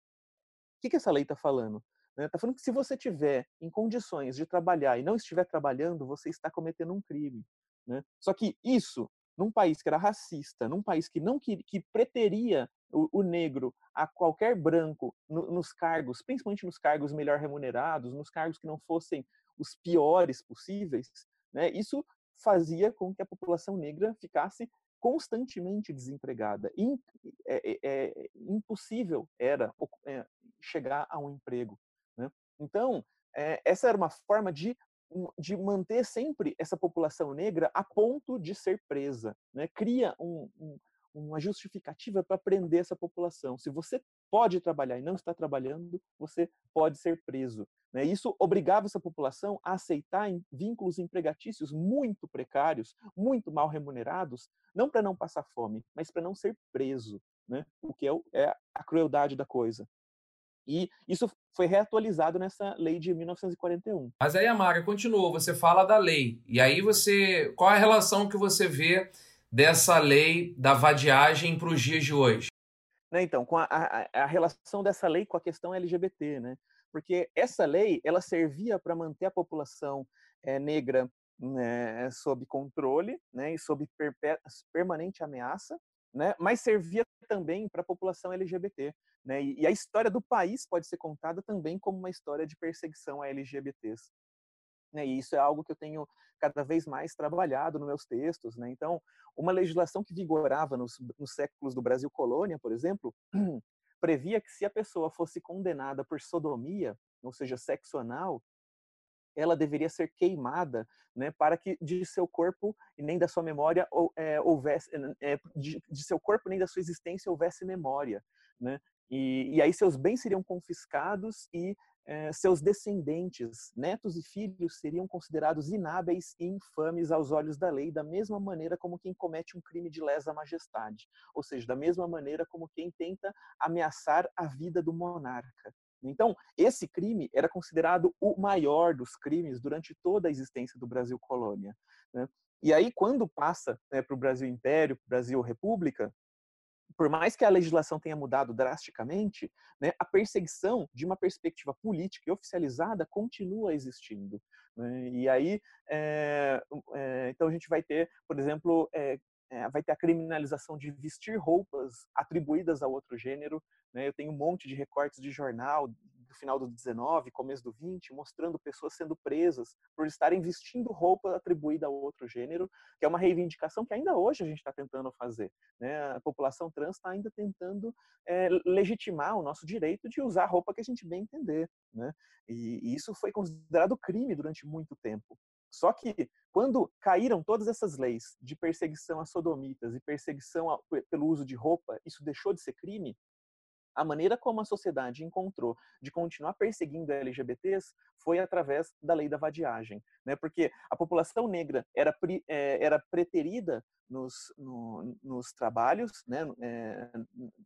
que, que essa lei está falando? Está né? falando que se você tiver em condições de trabalhar e não estiver trabalhando, você está cometendo um crime. Né? Só que isso num país que era racista, num país que não que, que preteria o, o, negro a qualquer branco no, nos cargos, principalmente nos cargos melhor remunerados, nos cargos que não fossem os piores possíveis, né, isso fazia com que a população negra ficasse constantemente desempregada. In, é, é, é, impossível era é, chegar a um emprego. Né? Então, é, essa era uma forma de de manter sempre essa população negra a ponto de ser presa. Né? Cria um, um, uma justificativa para prender essa população. Se você pode trabalhar e não está trabalhando, você pode ser preso. Né? Isso obrigava essa população a aceitar vínculos empregatícios muito precários, muito mal remunerados, não para não passar fome, mas para não ser preso, né? o que é, é a crueldade da coisa. E isso foi reatualizado nessa lei de 1941. Mas aí, Amara, continuou, você fala da lei. E aí você. Qual a relação que você vê dessa lei da vadiagem para os dias de hoje? Né, então, com a, a, a, relação dessa lei com a questão LGBT, né? Porque essa lei ela servia para manter a população é, negra né, sob controle né, e sob permanente ameaça, né, mas servia também para a população LGBT. Né, e, e, a história do país pode ser contada também como uma história de perseguição a LGBTs. Né, e isso é algo que eu tenho cada vez mais trabalhado nos meus textos. Né? Então, uma legislação que vigorava nos, nos séculos do Brasil colônia, por exemplo, [CLEARS THROAT] previa que se a pessoa fosse condenada por sodomia, ou seja, sexo anal, ela deveria ser queimada, né, para que de seu corpo e nem da sua memória é, houvesse, é, de, de, seu corpo nem da sua existência houvesse memória, né? E, e aí seus bens seriam confiscados e é, seus descendentes, netos e filhos, seriam considerados inábeis e infames aos olhos da lei, da mesma maneira como quem comete um crime de lesa majestade, ou seja, da mesma maneira como quem tenta ameaçar a vida do monarca. Então, esse crime era considerado o maior dos crimes durante toda a existência do Brasil colônia. Né? E aí, quando passa né, para o Brasil Império, Brasil República, por mais que a legislação tenha mudado drasticamente, né, a perseguição de uma perspectiva política e oficializada continua existindo. Né? E aí, é, é, então a gente vai ter, por exemplo, é, vai ter a criminalização de vestir roupas atribuídas a outro gênero, né? Eu tenho um monte de recortes de jornal do final do 19, começo do 20, mostrando pessoas sendo presas por estarem vestindo roupa atribuída a outro gênero, que é uma reivindicação que ainda hoje a gente está tentando fazer. Né? A população trans está ainda tentando é, legitimar o nosso direito de usar roupa que a gente bem entender. Né? E, e isso foi considerado crime durante muito tempo. Só que quando caíram todas essas leis de perseguição a sodomitas e perseguição a, pelo uso de roupa, isso deixou de ser crime, a maneira como a sociedade encontrou de continuar perseguindo LGBTs foi através da lei da vadiagem, né? Porque a população negra era, é, era preterida nos, no, nos trabalhos, né? É,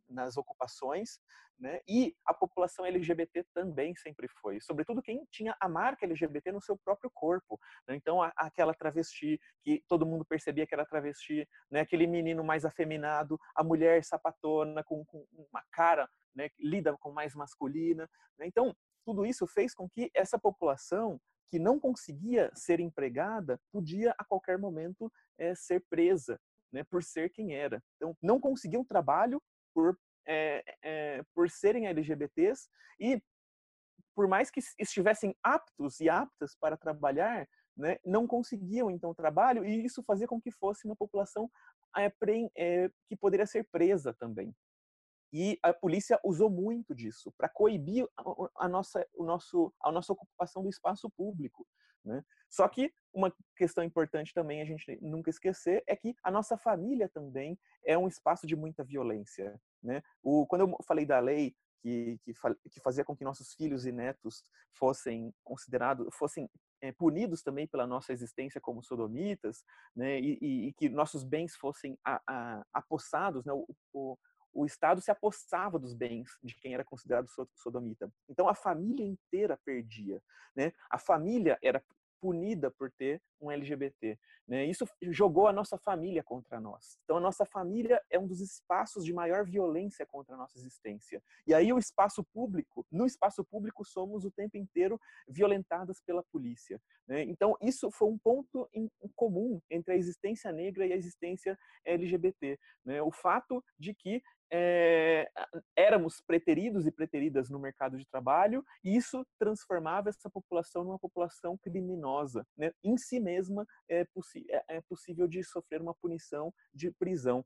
nas ocupações, né? E a população LGBT também sempre foi, sobretudo quem tinha a marca LGBT no seu próprio corpo. Né? Então, a, aquela travesti que todo mundo percebia que era travesti, né? Aquele menino mais afeminado, a mulher sapatona com, com uma cara né, lida com mais masculina. Né? Então, tudo isso fez com que essa população que não conseguia ser empregada podia a qualquer momento é, ser presa né, por ser quem era. Então, não conseguiam trabalho por, é, é, por serem LGBTs e por mais que estivessem aptos e aptas para trabalhar, né, não conseguiam então trabalho e isso fazia com que fosse uma população que poderia ser presa também. E a polícia usou muito disso para coibir a, nossa, o nosso, a nossa ocupação do espaço público. Né? Só que uma questão importante também a gente nunca esquecer é que a nossa família também é um espaço de muita violência. Né? O, quando eu falei da lei que, que, que, fazia com que nossos filhos e netos fossem considerados, fossem é, punidos também pela nossa existência como sodomitas, né, e, e, e que nossos bens fossem a, a, apossados, né, o, o, o Estado se apossava dos bens de quem era considerado sodomita. Então a família inteira perdia, né? A família era punida por ter um LGBT. Né? Isso jogou a nossa família contra nós. Então, a nossa família é um dos espaços de maior violência contra a nossa existência. E aí, o espaço público, no espaço público, somos o tempo inteiro violentadas pela polícia. Né? Então, isso foi um ponto em comum entre a existência negra e a existência LGBT. Né? O fato de que é, éramos preteridos e preteridas no mercado de trabalho, e isso transformava essa população numa população criminosa. Né? Em si mesma é, é, é possível de sofrer uma punição de prisão.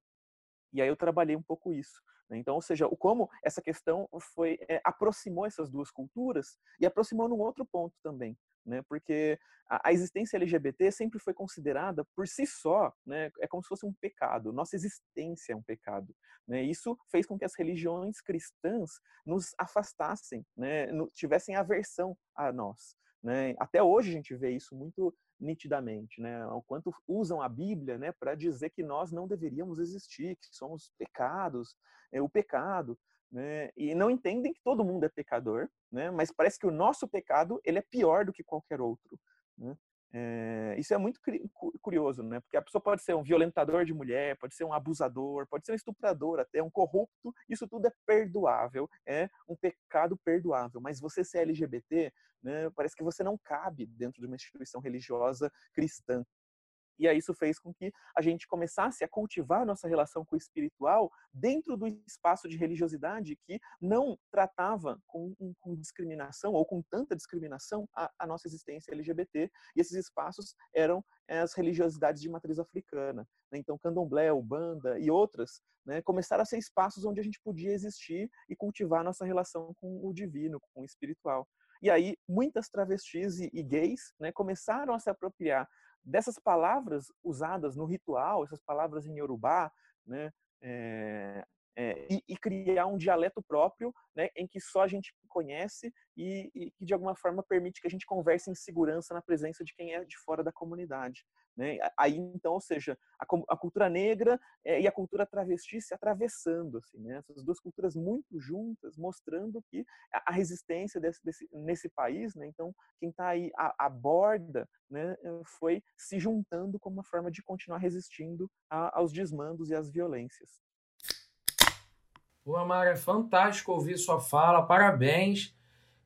E aí eu trabalhei um pouco isso. Né? Então, ou seja, como essa questão foi é, aproximou essas duas culturas e aproximou num outro ponto também, né? Porque a, a, existência LGBT sempre foi considerada por si só, né? É como se fosse um pecado. Nossa existência é um pecado, né? Isso fez com que as religiões cristãs nos afastassem, né? Tivessem aversão a nós, né? Até hoje a gente vê isso muito nitidamente, né? O quanto usam a Bíblia, né, para dizer que nós não deveríamos existir, que somos pecados, é o pecado, né? E não entendem que todo mundo é pecador, né? Mas parece que o nosso pecado ele é pior do que qualquer outro, né? É, isso é muito curioso, né? Porque a pessoa pode ser um violentador de mulher, pode ser um abusador, pode ser um estuprador, até um corrupto. Isso tudo é perdoável, é um pecado perdoável. Mas você ser LGBT, né, parece que você não cabe dentro de uma instituição religiosa cristã. E aí isso fez com que a gente começasse a cultivar nossa relação com o espiritual dentro do espaço de religiosidade que não tratava com, com discriminação ou com tanta discriminação a, a, nossa existência LGBT. E esses espaços eram eh, as religiosidades de matriz africana. Né? Então, candomblé, ubanda e outras né, começaram a ser espaços onde a gente podia existir e cultivar nossa relação com o divino, com o espiritual. E aí, muitas travestis e, e gays né, começaram a se apropriar dessas palavras usadas no ritual, essas palavras em Yorubá, né, é, é, e, e, criar um dialeto próprio, né, em que só a gente conhece e, e, que de alguma forma permite que a gente converse em segurança na presença de quem é de fora da comunidade. Né? Aí então, ou seja, a, a cultura negra é, e a cultura travesti se atravessando, assim, né? essas duas culturas muito juntas, mostrando que a, resistência desse, desse, nesse país, né? então quem está aí à, à borda, né, foi se juntando como uma forma de continuar resistindo a, aos desmandos e às violências. Pô, Amara, é fantástico ouvir sua fala, parabéns.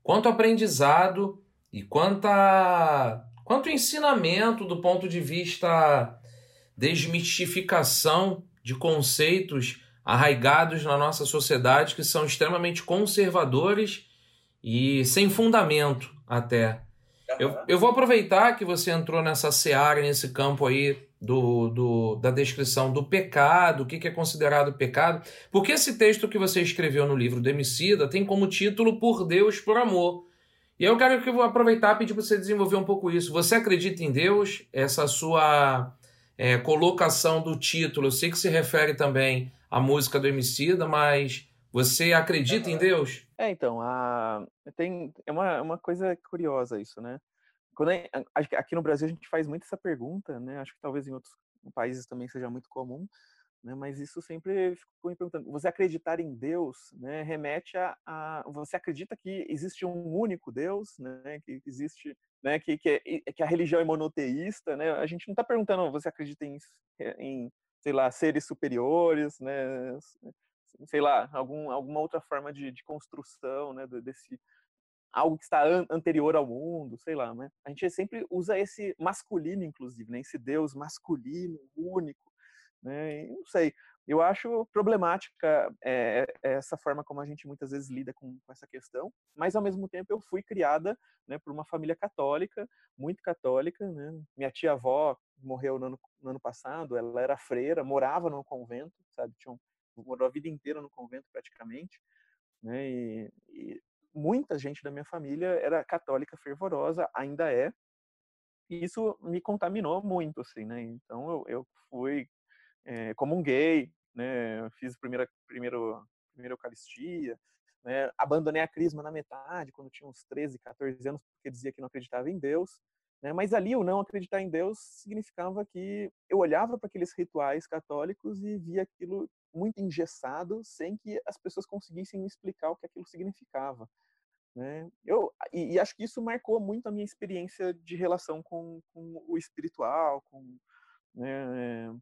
Quanto aprendizado e quanta, quanto ensinamento do ponto de vista desmistificação de conceitos arraigados na nossa sociedade que são extremamente conservadores e sem fundamento até. Eu, eu vou aproveitar que você entrou nessa seara, nesse campo aí do, do, da descrição do pecado, o que, que é considerado pecado, porque esse texto que você escreveu no livro Demicida tem como título Por Deus, por Amor. E eu quero que eu vou aproveitar e pedir para você desenvolver um pouco isso. Você acredita em Deus? Essa sua é, colocação do título, eu sei que se refere também à música do Emicida, mas você acredita em Deus? É, então, a... tem... é uma, uma coisa curiosa isso, né? quando é, aqui no Brasil a gente faz muito essa pergunta, né? Acho que talvez em outros países também seja muito comum, né? Mas isso sempre ficou me perguntando. Você acreditar em Deus, né? Remete a, a você acredita que existe um único Deus, né? Que existe, né? Que que, é, que a religião é monoteísta, né? A gente não está perguntando você acredita em, em sei lá seres superiores, né? Sei lá algum, alguma outra forma de, de construção, né? Desse algo que está an anterior ao mundo, sei lá, né? A gente sempre usa esse masculino, inclusive, né? Esse Deus masculino, único, né? Não sei. Eu acho problemática é, essa forma como a gente muitas vezes lida com, com, essa questão, mas ao mesmo tempo eu fui criada né, por uma família católica, muito católica. Né? Minha tia-avó morreu no ano, no ano, passado, ela era freira, morava num convento, sabe? Tinha morou a vida inteira no convento praticamente, né? E, e muita gente da minha família era católica fervorosa, ainda é. E isso me contaminou muito, assim, né? Então eu, eu fui é, como um gay, né? Fiz a primeira, primeiro, primeira Eucaristia, né? Abandonei a crisma na metade, quando tinha uns 13, 14 anos, porque dizia que não acreditava em Deus. Né? Mas ali o não acreditar em Deus significava que eu olhava para aqueles rituais católicos e via aquilo muito engessado, sem que as pessoas conseguissem me explicar o que aquilo significava. Né? Eu, e, e, acho que isso marcou muito a minha experiência de relação com, com o espiritual, com, né,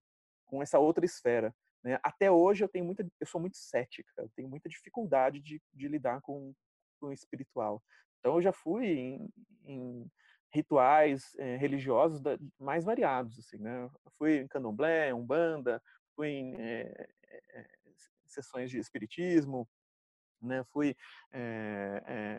com essa outra esfera. Né? Até hoje eu tenho muita, eu sou muito cética, eu tenho muita dificuldade de, de lidar com, com o espiritual. Então eu já fui em, em rituais é, religiosos da, mais variados, assim, né? Eu fui em candomblé, umbanda, fui em é, é, sessões de espiritismo, né? Fui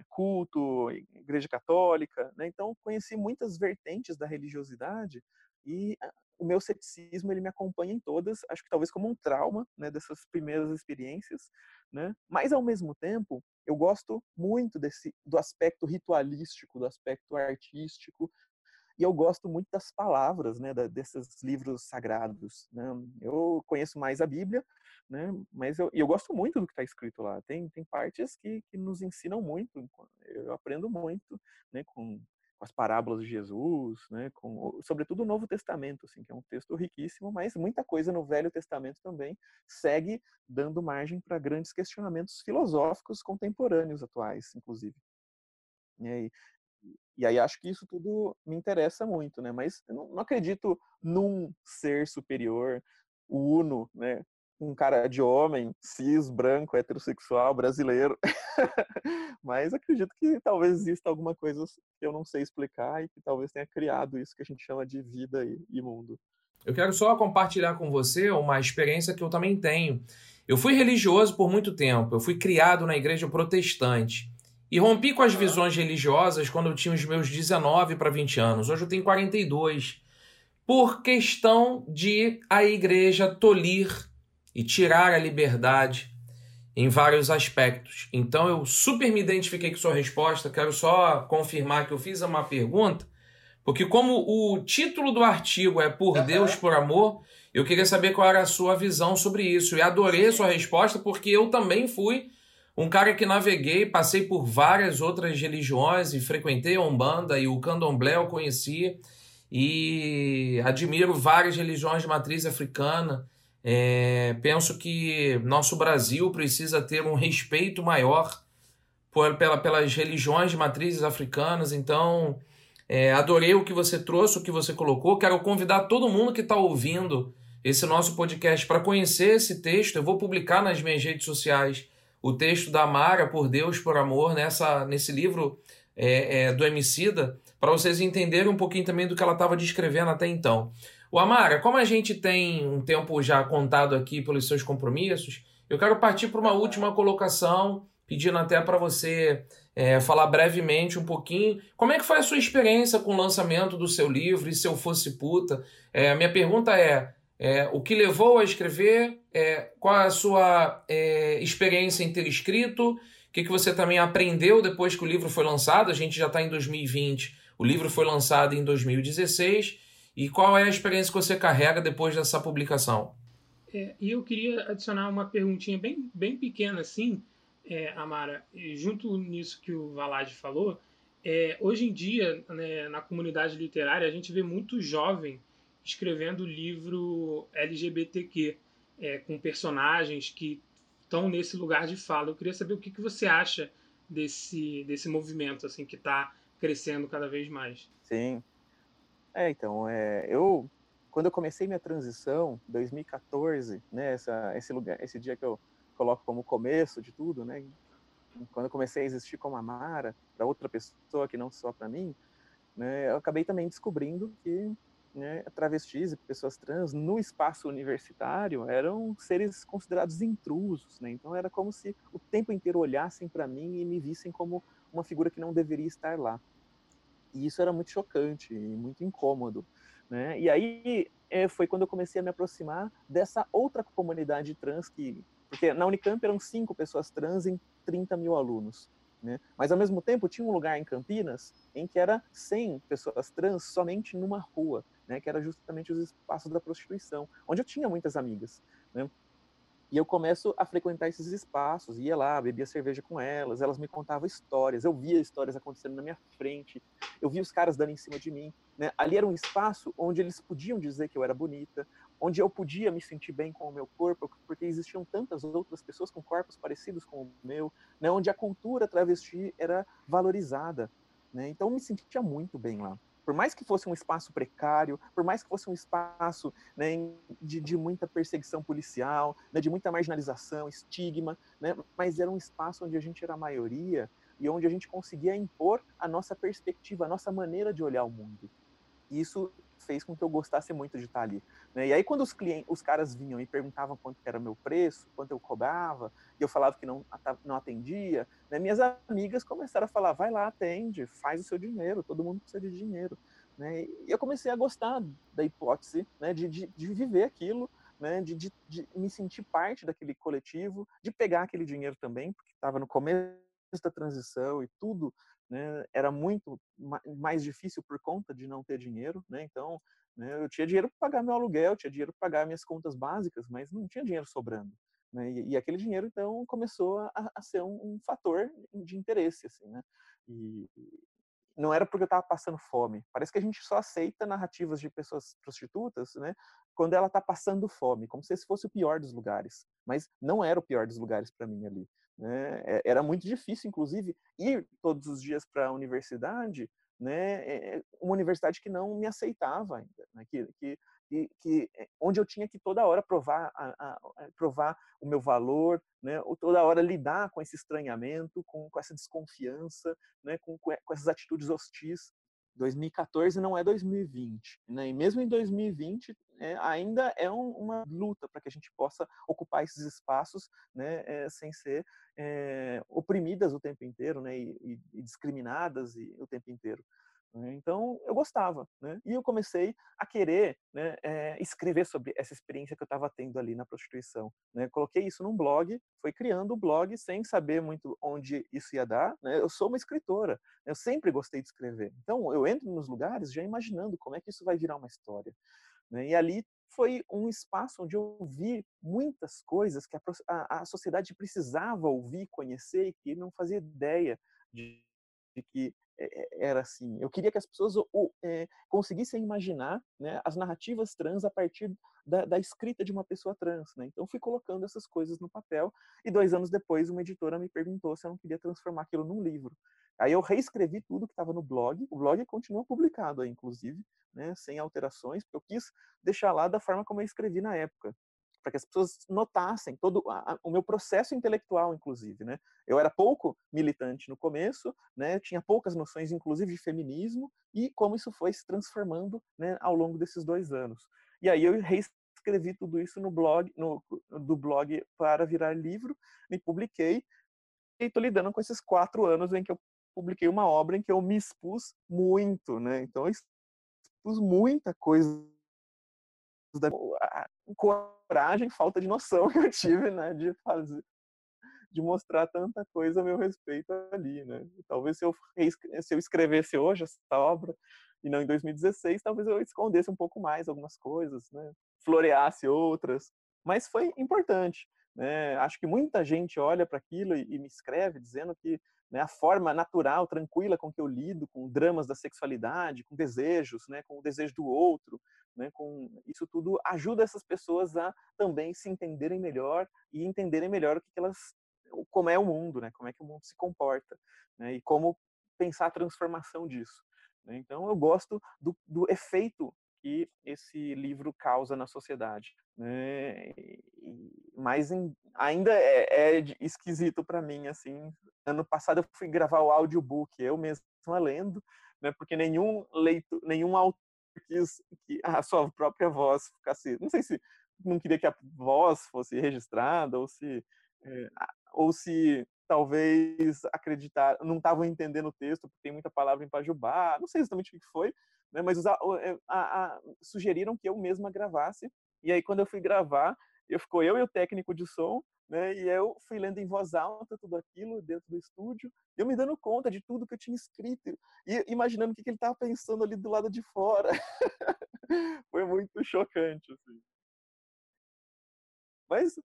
culto, igreja católica, né? Então conheci muitas vertentes da religiosidade e o meu ceticismo ele me acompanha em todas, acho que talvez como um trauma, né, dessas primeiras experiências, né? Mas ao mesmo tempo, eu gosto muito desse do aspecto ritualístico, do aspecto artístico, e eu gosto muito das palavras, né, da, desses livros sagrados. Né? Eu conheço mais a Bíblia, né, mas eu, eu gosto muito do que está escrito lá. Tem, tem partes que, que nos ensinam muito, eu aprendo muito né, com as parábolas de Jesus, né, com, sobretudo o Novo Testamento, assim, que é um texto riquíssimo, mas muita coisa no Velho Testamento também segue dando margem para grandes questionamentos filosóficos contemporâneos atuais, inclusive. E aí, e aí acho que isso tudo me interessa muito, né? Mas eu não, não acredito num ser superior, o uno, né? Um cara de homem, cis, branco, heterossexual, brasileiro. [LAUGHS] Mas acredito que talvez exista alguma coisa que eu não sei explicar e que talvez tenha criado isso que a gente chama de vida e, mundo. Eu quero só compartilhar com você uma experiência que eu também tenho. Eu fui religioso por muito tempo, eu fui criado na igreja protestante. E rompi com as visões religiosas quando eu tinha os meus 19 para 20 anos. Hoje eu tenho 42. Por questão de a igreja tolir e tirar a liberdade em vários aspectos. Então eu super me identifiquei com sua resposta, quero só confirmar que eu fiz uma pergunta, porque como o título do artigo é Por Deus, por Amor, eu queria saber qual era a sua visão sobre isso. E adorei a sua resposta, porque eu também fui um cara que naveguei, passei por várias outras religiões e frequentei a Umbanda e o Candomblé eu conheci e admiro várias religiões de matriz africana é, penso que nosso Brasil precisa ter um respeito maior por, pela, pelas religiões de matrizes africanas. Então, é, adorei o que você trouxe, o que você colocou. Quero convidar todo mundo que está ouvindo esse nosso podcast para conhecer esse texto. Eu vou publicar nas minhas redes sociais o texto da Mara, Por Deus, por Amor, nessa, nesse livro é, é do Emicida, para vocês entenderem um pouquinho também do que ela estava descrevendo até então. O Amara, como a gente tem um tempo já contado aqui pelos seus compromissos, eu quero partir para uma última colocação, pedindo até para você é, falar brevemente um pouquinho como é que foi a sua experiência com o lançamento do seu livro e se eu fosse puta. É, minha pergunta é, é, o que levou a escrever, é, qual a sua é, experiência em ter escrito, o que, que você também aprendeu depois que o livro foi lançado, a gente já está em 2020, o livro foi lançado em 2016 e qual é a experiência que você carrega depois dessa publicação? É, e eu queria adicionar uma perguntinha bem, bem pequena assim, é, Amara, junto nisso que o Valade falou, é, hoje em dia, né, na comunidade literária, a gente vê muito jovem escrevendo livro LGBTQ, é, com personagens que estão nesse lugar de fala. Eu queria saber o que, que você acha desse, desse movimento assim que está crescendo cada vez mais. Sim, é, então, é, eu quando eu comecei minha transição, 2014, né, essa, esse lugar, esse dia que eu coloco como começo de tudo, né, quando eu comecei a existir como Amara para outra pessoa que não só para mim, né, eu acabei também descobrindo que né, travestis e pessoas trans no espaço universitário eram seres considerados intrusos, né? Então era como se o tempo inteiro olhassem para mim e me vissem como uma figura que não deveria estar lá. E isso era muito chocante e muito incômodo. Né? E aí é, foi quando eu comecei a me aproximar dessa outra comunidade trans que Porque na Unicamp eram cinco pessoas trans em 30 mil alunos. Né? Mas, ao mesmo tempo, tinha um lugar em Campinas em que era 100 pessoas trans somente numa rua, né? que era justamente os espaços da prostituição, onde eu tinha muitas amigas. Né? E eu começo a frequentar esses espaços, ia lá, bebia cerveja com elas, elas me contavam histórias, eu via histórias acontecendo na minha frente, eu via os caras dando em cima de mim. Né? Ali era um espaço onde eles podiam dizer que eu era bonita, onde eu podia me sentir bem com o meu corpo, porque existiam tantas outras pessoas com corpos parecidos com o meu, né? onde a cultura travesti era valorizada. Né? Então eu me sentia muito bem lá por mais que fosse um espaço precário, por mais que fosse um espaço né, de, de, muita perseguição policial, né, de muita marginalização, estigma, né, mas era um espaço onde a gente era a maioria e onde a gente conseguia impor a nossa perspectiva, a nossa maneira de olhar o mundo. E isso fez com que eu gostasse muito de estar ali. Né? E aí quando os clientes, os caras vinham e perguntavam quanto era meu preço, quanto eu cobrava, e eu falava que não, não atendia, né? minhas amigas começaram a falar, vai lá, atende, faz o seu dinheiro, todo mundo precisa de dinheiro. Né? E eu comecei a gostar da hipótese né? de, de, de viver aquilo, né, de, de, de, me sentir parte daquele coletivo, de pegar aquele dinheiro também, porque estava no começo da transição e tudo né, era muito mais difícil por conta de não ter dinheiro, né, então né, eu tinha dinheiro para pagar meu aluguel, tinha dinheiro para pagar minhas contas básicas, mas não tinha dinheiro sobrando. Né, e, e, aquele dinheiro então começou a, a ser um, um, fator de interesse, assim, né, e, não era porque eu estava passando fome. Parece que a gente só aceita narrativas de pessoas prostitutas, né, quando ela está passando fome, como se esse fosse o pior dos lugares. Mas não era o pior dos lugares para mim ali. Né? É, era muito difícil, inclusive, ir todos os dias para a universidade, né? É, é, uma universidade que não me aceitava ainda, né? que, que, que, onde eu tinha que toda hora provar, a, a provar o meu valor, né? ou toda hora lidar com esse estranhamento, com, com essa desconfiança, né? com, com essas atitudes hostis. 2014 não é 2020, né? E mesmo em 2020 é, ainda é um, uma luta para que a gente possa ocupar esses espaços, né? É, sem ser é, oprimidas o tempo inteiro, né? E, e discriminadas o tempo inteiro. Né? Então, eu gostava, né? E eu comecei a querer né, é, escrever sobre essa experiência que eu estava tendo ali na prostituição. Né? Coloquei isso num blog, foi criando o blog sem saber muito onde isso ia dar. Né? Eu sou uma escritora, eu sempre gostei de escrever. Então, eu entro nos lugares já imaginando como é que isso vai virar uma história. E ali foi um espaço onde eu vi muitas coisas que a, a, a sociedade precisava ouvir, conhecer e que não fazia ideia de, de que era assim. Eu queria que as pessoas é, conseguissem imaginar né, as narrativas trans a partir da, da, escrita de uma pessoa trans. Né? Então, fui colocando essas coisas no papel e dois anos depois, uma editora me perguntou se eu não queria transformar aquilo num livro. Aí eu reescrevi tudo que estava no blog. O blog continua publicado, aí, inclusive, né, sem alterações, porque eu quis deixar lá da forma como eu escrevi na época para que as pessoas notassem todo a, o meu processo intelectual, inclusive, né? Eu era pouco militante no começo, né? Tinha poucas noções, inclusive, de feminismo e como isso foi se transformando, né, ao longo desses dois anos. E aí eu reescrevi tudo isso no blog, no, do blog para virar livro, e publiquei. E estou lidando com esses quatro anos em que eu publiquei uma obra em que eu me expus muito, né? Então eu expus muita coisa coragem, falta de noção [LAUGHS] que eu tive, né, de fazer, de mostrar tanta coisa a meu respeito ali, né. Talvez se eu, se eu escrevesse hoje essa obra e não em 2016, talvez eu escondesse um pouco mais algumas coisas, né, floreasse outras, mas foi importante. Né? Acho que muita gente olha para aquilo e, e, me escreve dizendo que né, a forma natural, tranquila com que eu lido com dramas da sexualidade, com desejos, né, com o desejo do outro, né, com isso tudo ajuda essas pessoas a também se entenderem melhor e entenderem melhor o que, elas, como é o mundo, né, como é que o mundo se comporta, né, e como pensar a transformação disso. Né. Então eu gosto do, do efeito que esse livro causa na sociedade. Né? Mas em, ainda é, é esquisito para mim, assim. Ano passado eu fui gravar o audiobook, eu mesmo lendo, né? Porque nenhum leito, nenhum autor quis que a sua própria voz ficasse. Não sei se não queria que a voz fosse registrada ou se é, ou se talvez acreditar, não estavam entendendo o texto porque tem muita palavra em pajubá, não sei exatamente o que foi, né, mas a, a, a, sugeriram que eu mesma gravasse. E aí, quando eu fui gravar, eu ficou eu e o técnico de som, né? E eu fui lendo em voz alta tudo aquilo dentro do estúdio, eu me dando conta de tudo que eu tinha escrito e imaginando o que, que ele estava pensando ali do lado de fora. [LAUGHS] foi muito chocante, assim. Mas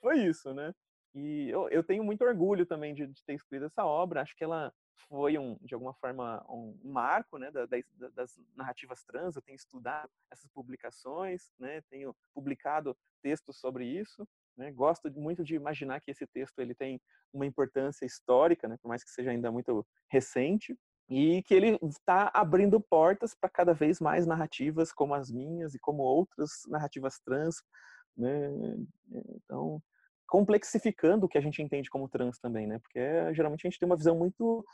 foi isso, né? E eu, eu tenho muito orgulho também de, de, ter escrito essa obra. Acho que ela foi, um, de alguma forma, um, marco né, da, das, das, narrativas trans. Eu tenho estudado essas publicações, né, tenho publicado textos sobre isso. Né, gosto muito de imaginar que esse texto ele tem uma importância histórica, né, por mais que seja ainda muito recente, e que ele está abrindo portas para cada vez mais narrativas como as minhas e como outras narrativas trans. Né? Então, complexificando o que a gente entende como trans também, né? Porque geralmente a gente tem uma visão muito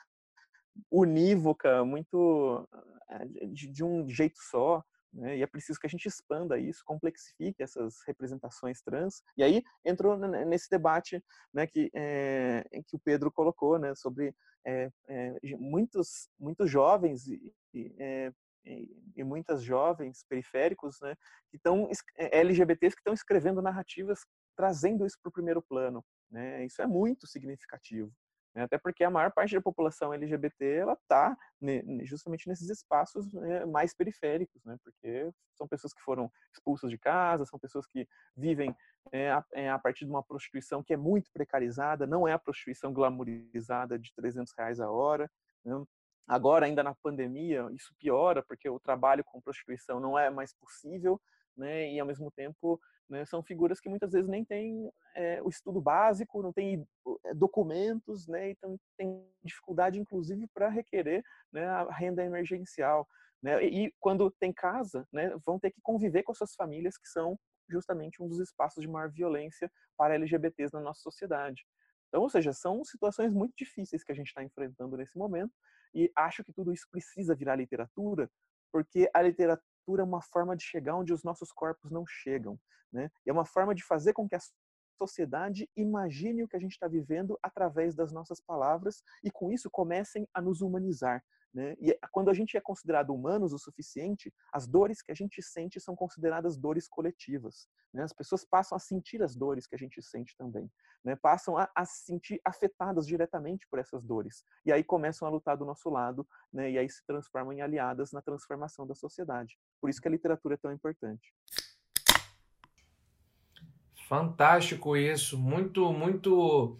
unívoca, muito eh, de, de um jeito só, né? E é preciso que a gente expanda isso, complexifique essas representações trans. E aí entrou nesse debate, né, que é, que o Pedro colocou, né, sobre é, é, muitos muitos jovens e, e, e, muitas jovens periféricos, né, que estão LGBTs que estão escrevendo narrativas trazendo isso para o primeiro plano. Né? Isso é muito significativo. Né? Até porque a maior parte da população LGBT ela está justamente nesses espaços né, mais periféricos, né? porque são pessoas que foram expulsas de casa, são pessoas que vivem é, a, é, a, partir de uma prostituição que é muito precarizada, não é a prostituição glamourizada de 300 reais a hora. Né? Agora, ainda na pandemia, isso piora, porque o trabalho com prostituição não é mais possível, né? e ao mesmo tempo né? São figuras que muitas vezes nem têm é, o estudo básico, não têm eh, documentos, né? então tem dificuldade, inclusive, para requerer né, a renda emergencial. Né? E, e quando tem casa, né, vão ter que conviver com as suas famílias, que são justamente um dos espaços de maior violência para LGBTs na nossa sociedade. Então, ou seja, são situações muito difíceis que a gente está enfrentando nesse momento, e acho que tudo isso precisa virar literatura, porque a literatura é uma forma de chegar onde os nossos corpos não chegam, né? É uma forma de fazer com que a sociedade imagine o que a gente está vivendo através das nossas palavras e com isso comecem a nos humanizar. Né? E quando a gente é considerado humanos o suficiente, as dores que a gente sente são consideradas dores coletivas. Né? As pessoas passam a sentir as dores que a gente sente também. Né? Passam a, a, se sentir afetadas diretamente por essas dores. E aí começam a lutar do nosso lado, né? e aí se transformam em aliadas na transformação da sociedade. Por isso que a literatura é tão importante. Fantástico isso, muito, muito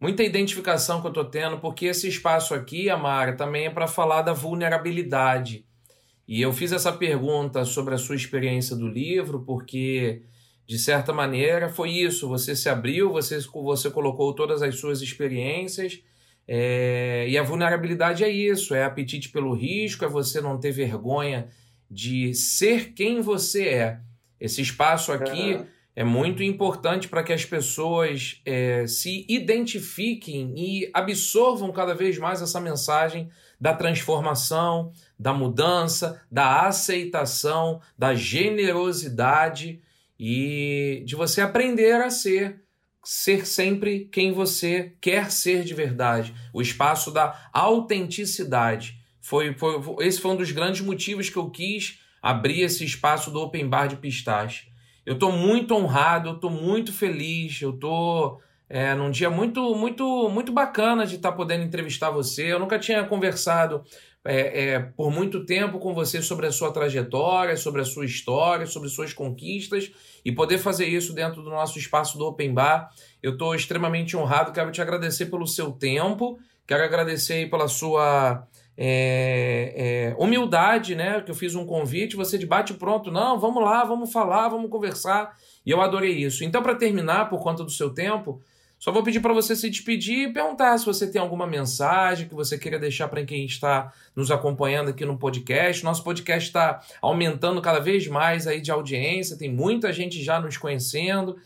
muita identificação que eu estou tendo, porque esse espaço aqui, Amara, também é para falar da vulnerabilidade. E eu fiz essa pergunta sobre a sua experiência do livro, porque, de certa maneira, foi isso. Você se abriu, você, você colocou todas as suas experiências. É, e a vulnerabilidade é isso: é apetite pelo risco, é você não ter vergonha de ser quem você é. Esse espaço aqui. Uhum é muito importante para que as pessoas é, se identifiquem e absorvam cada vez mais essa mensagem da transformação, da mudança, da aceitação, da generosidade e de você aprender a ser ser sempre quem você quer ser de verdade. O espaço da autenticidade. Foi, foi, esse foi um dos grandes motivos que eu quis abrir esse espaço do Open Bar de Pistache. Eu estou muito honrado, eu estou muito feliz, eu estou é, num dia muito, muito, muito bacana de estar tá podendo entrevistar você. Eu nunca tinha conversado é, é, por muito tempo com você sobre a sua trajetória, sobre a sua história, sobre suas conquistas e poder fazer isso dentro do nosso espaço do Open Bar. Eu estou extremamente honrado, quero te agradecer pelo seu tempo, quero agradecer pela sua é, é, humildade, né? Que eu fiz um convite, você de bate pronto, não, vamos lá, vamos falar, vamos conversar. E eu adorei isso. Então, para terminar, por conta do seu tempo, só vou pedir para você se despedir e perguntar se você tem alguma mensagem que você queira deixar para quem está nos acompanhando aqui no podcast. Nosso podcast está aumentando cada vez mais aí de audiência, tem muita gente já nos conhecendo.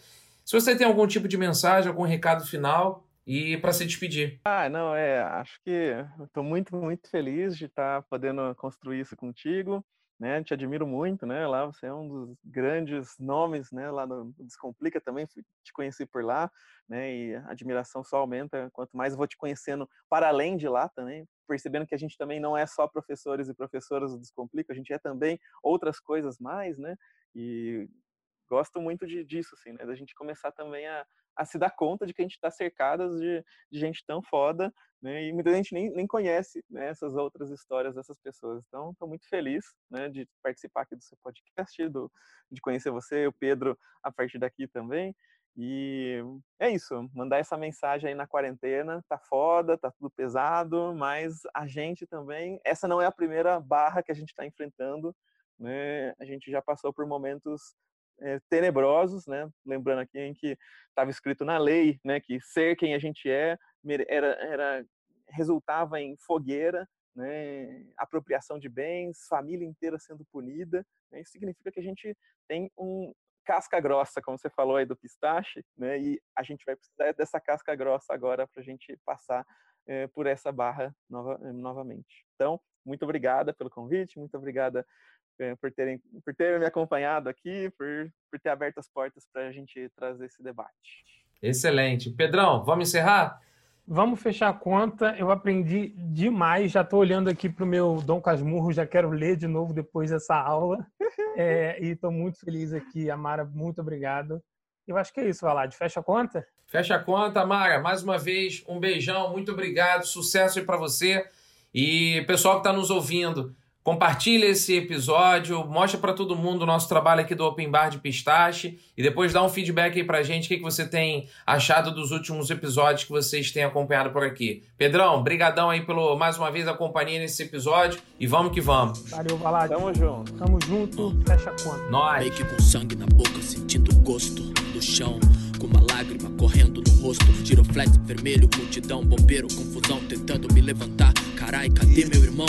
Se você tem algum tipo de mensagem, algum recado final, e para se despedir. Ah, não, é, acho que estou muito, muito feliz de estar tá podendo construir isso contigo, né? Te admiro muito, né? Lá você é um dos grandes nomes, né? Lá no Descomplica também, te conheci por lá, né? E a admiração só aumenta quanto mais eu vou te conhecendo para além de lá também, percebendo que a gente também não é só professores e professoras do Descomplica, a gente é também outras coisas mais, né? E gosto muito de, disso, assim, né? Da gente começar também a, a se dar conta de que a gente está cercado de, de, gente tão foda, né? E muita gente nem, nem conhece né, essas outras histórias dessas pessoas. Então, estou muito feliz né, de participar aqui do seu podcast, do, de conhecer você, o Pedro, a partir daqui também. E é isso, mandar essa mensagem aí na quarentena, tá foda, tá tudo pesado, mas a gente também, essa não é a primeira barra que a gente está enfrentando, né? A gente já passou por momentos é, tenebrosos, né? Lembrando aqui em que estava escrito na lei, né, que ser quem a gente é era, era resultava em fogueira, né, apropriação de bens, família inteira sendo punida. Né? Isso significa que a gente tem um, casca grossa, como você falou aí do pistache, né? E a gente vai precisar dessa casca grossa agora para a gente passar é, por essa barra nova, eh, novamente. Então, muito obrigada pelo convite, muito obrigada por terem por terem me acompanhado aqui, por, por ter aberto as portas para a gente trazer esse debate. Excelente. Pedrão, vamos encerrar? Vamos fechar a conta. Eu aprendi demais. Já estou olhando aqui para o meu Dom Casmurro, já quero ler de novo depois dessa aula. É, [LAUGHS] e estou muito feliz aqui. Amara, muito obrigado. Eu acho que é isso, Valade. Fecha a conta? Fecha a conta, Amara. Mais uma vez, um beijão, muito obrigado. Sucesso aí para você. E pessoal que está nos ouvindo, Compartilha esse episódio, mostra para todo mundo o nosso trabalho aqui do Open Bar de Pistache e depois dá um feedback aí pra gente, o que, que você tem achado dos últimos episódios que vocês têm acompanhado por aqui. Pedrão, brigadão aí pelo, mais uma vez, a companhia nesse episódio e vamos que vamos. Valeu, Valade. Tamo junto. Tamo junto, fecha a conta. Nós. Meio que com sangue na boca, sentindo o gosto do chão com uma lágrima correndo no rosto. Giroflex vermelho, multidão, bombeiro, confusão, tentando me levantar. Carai, cadê meu irmão?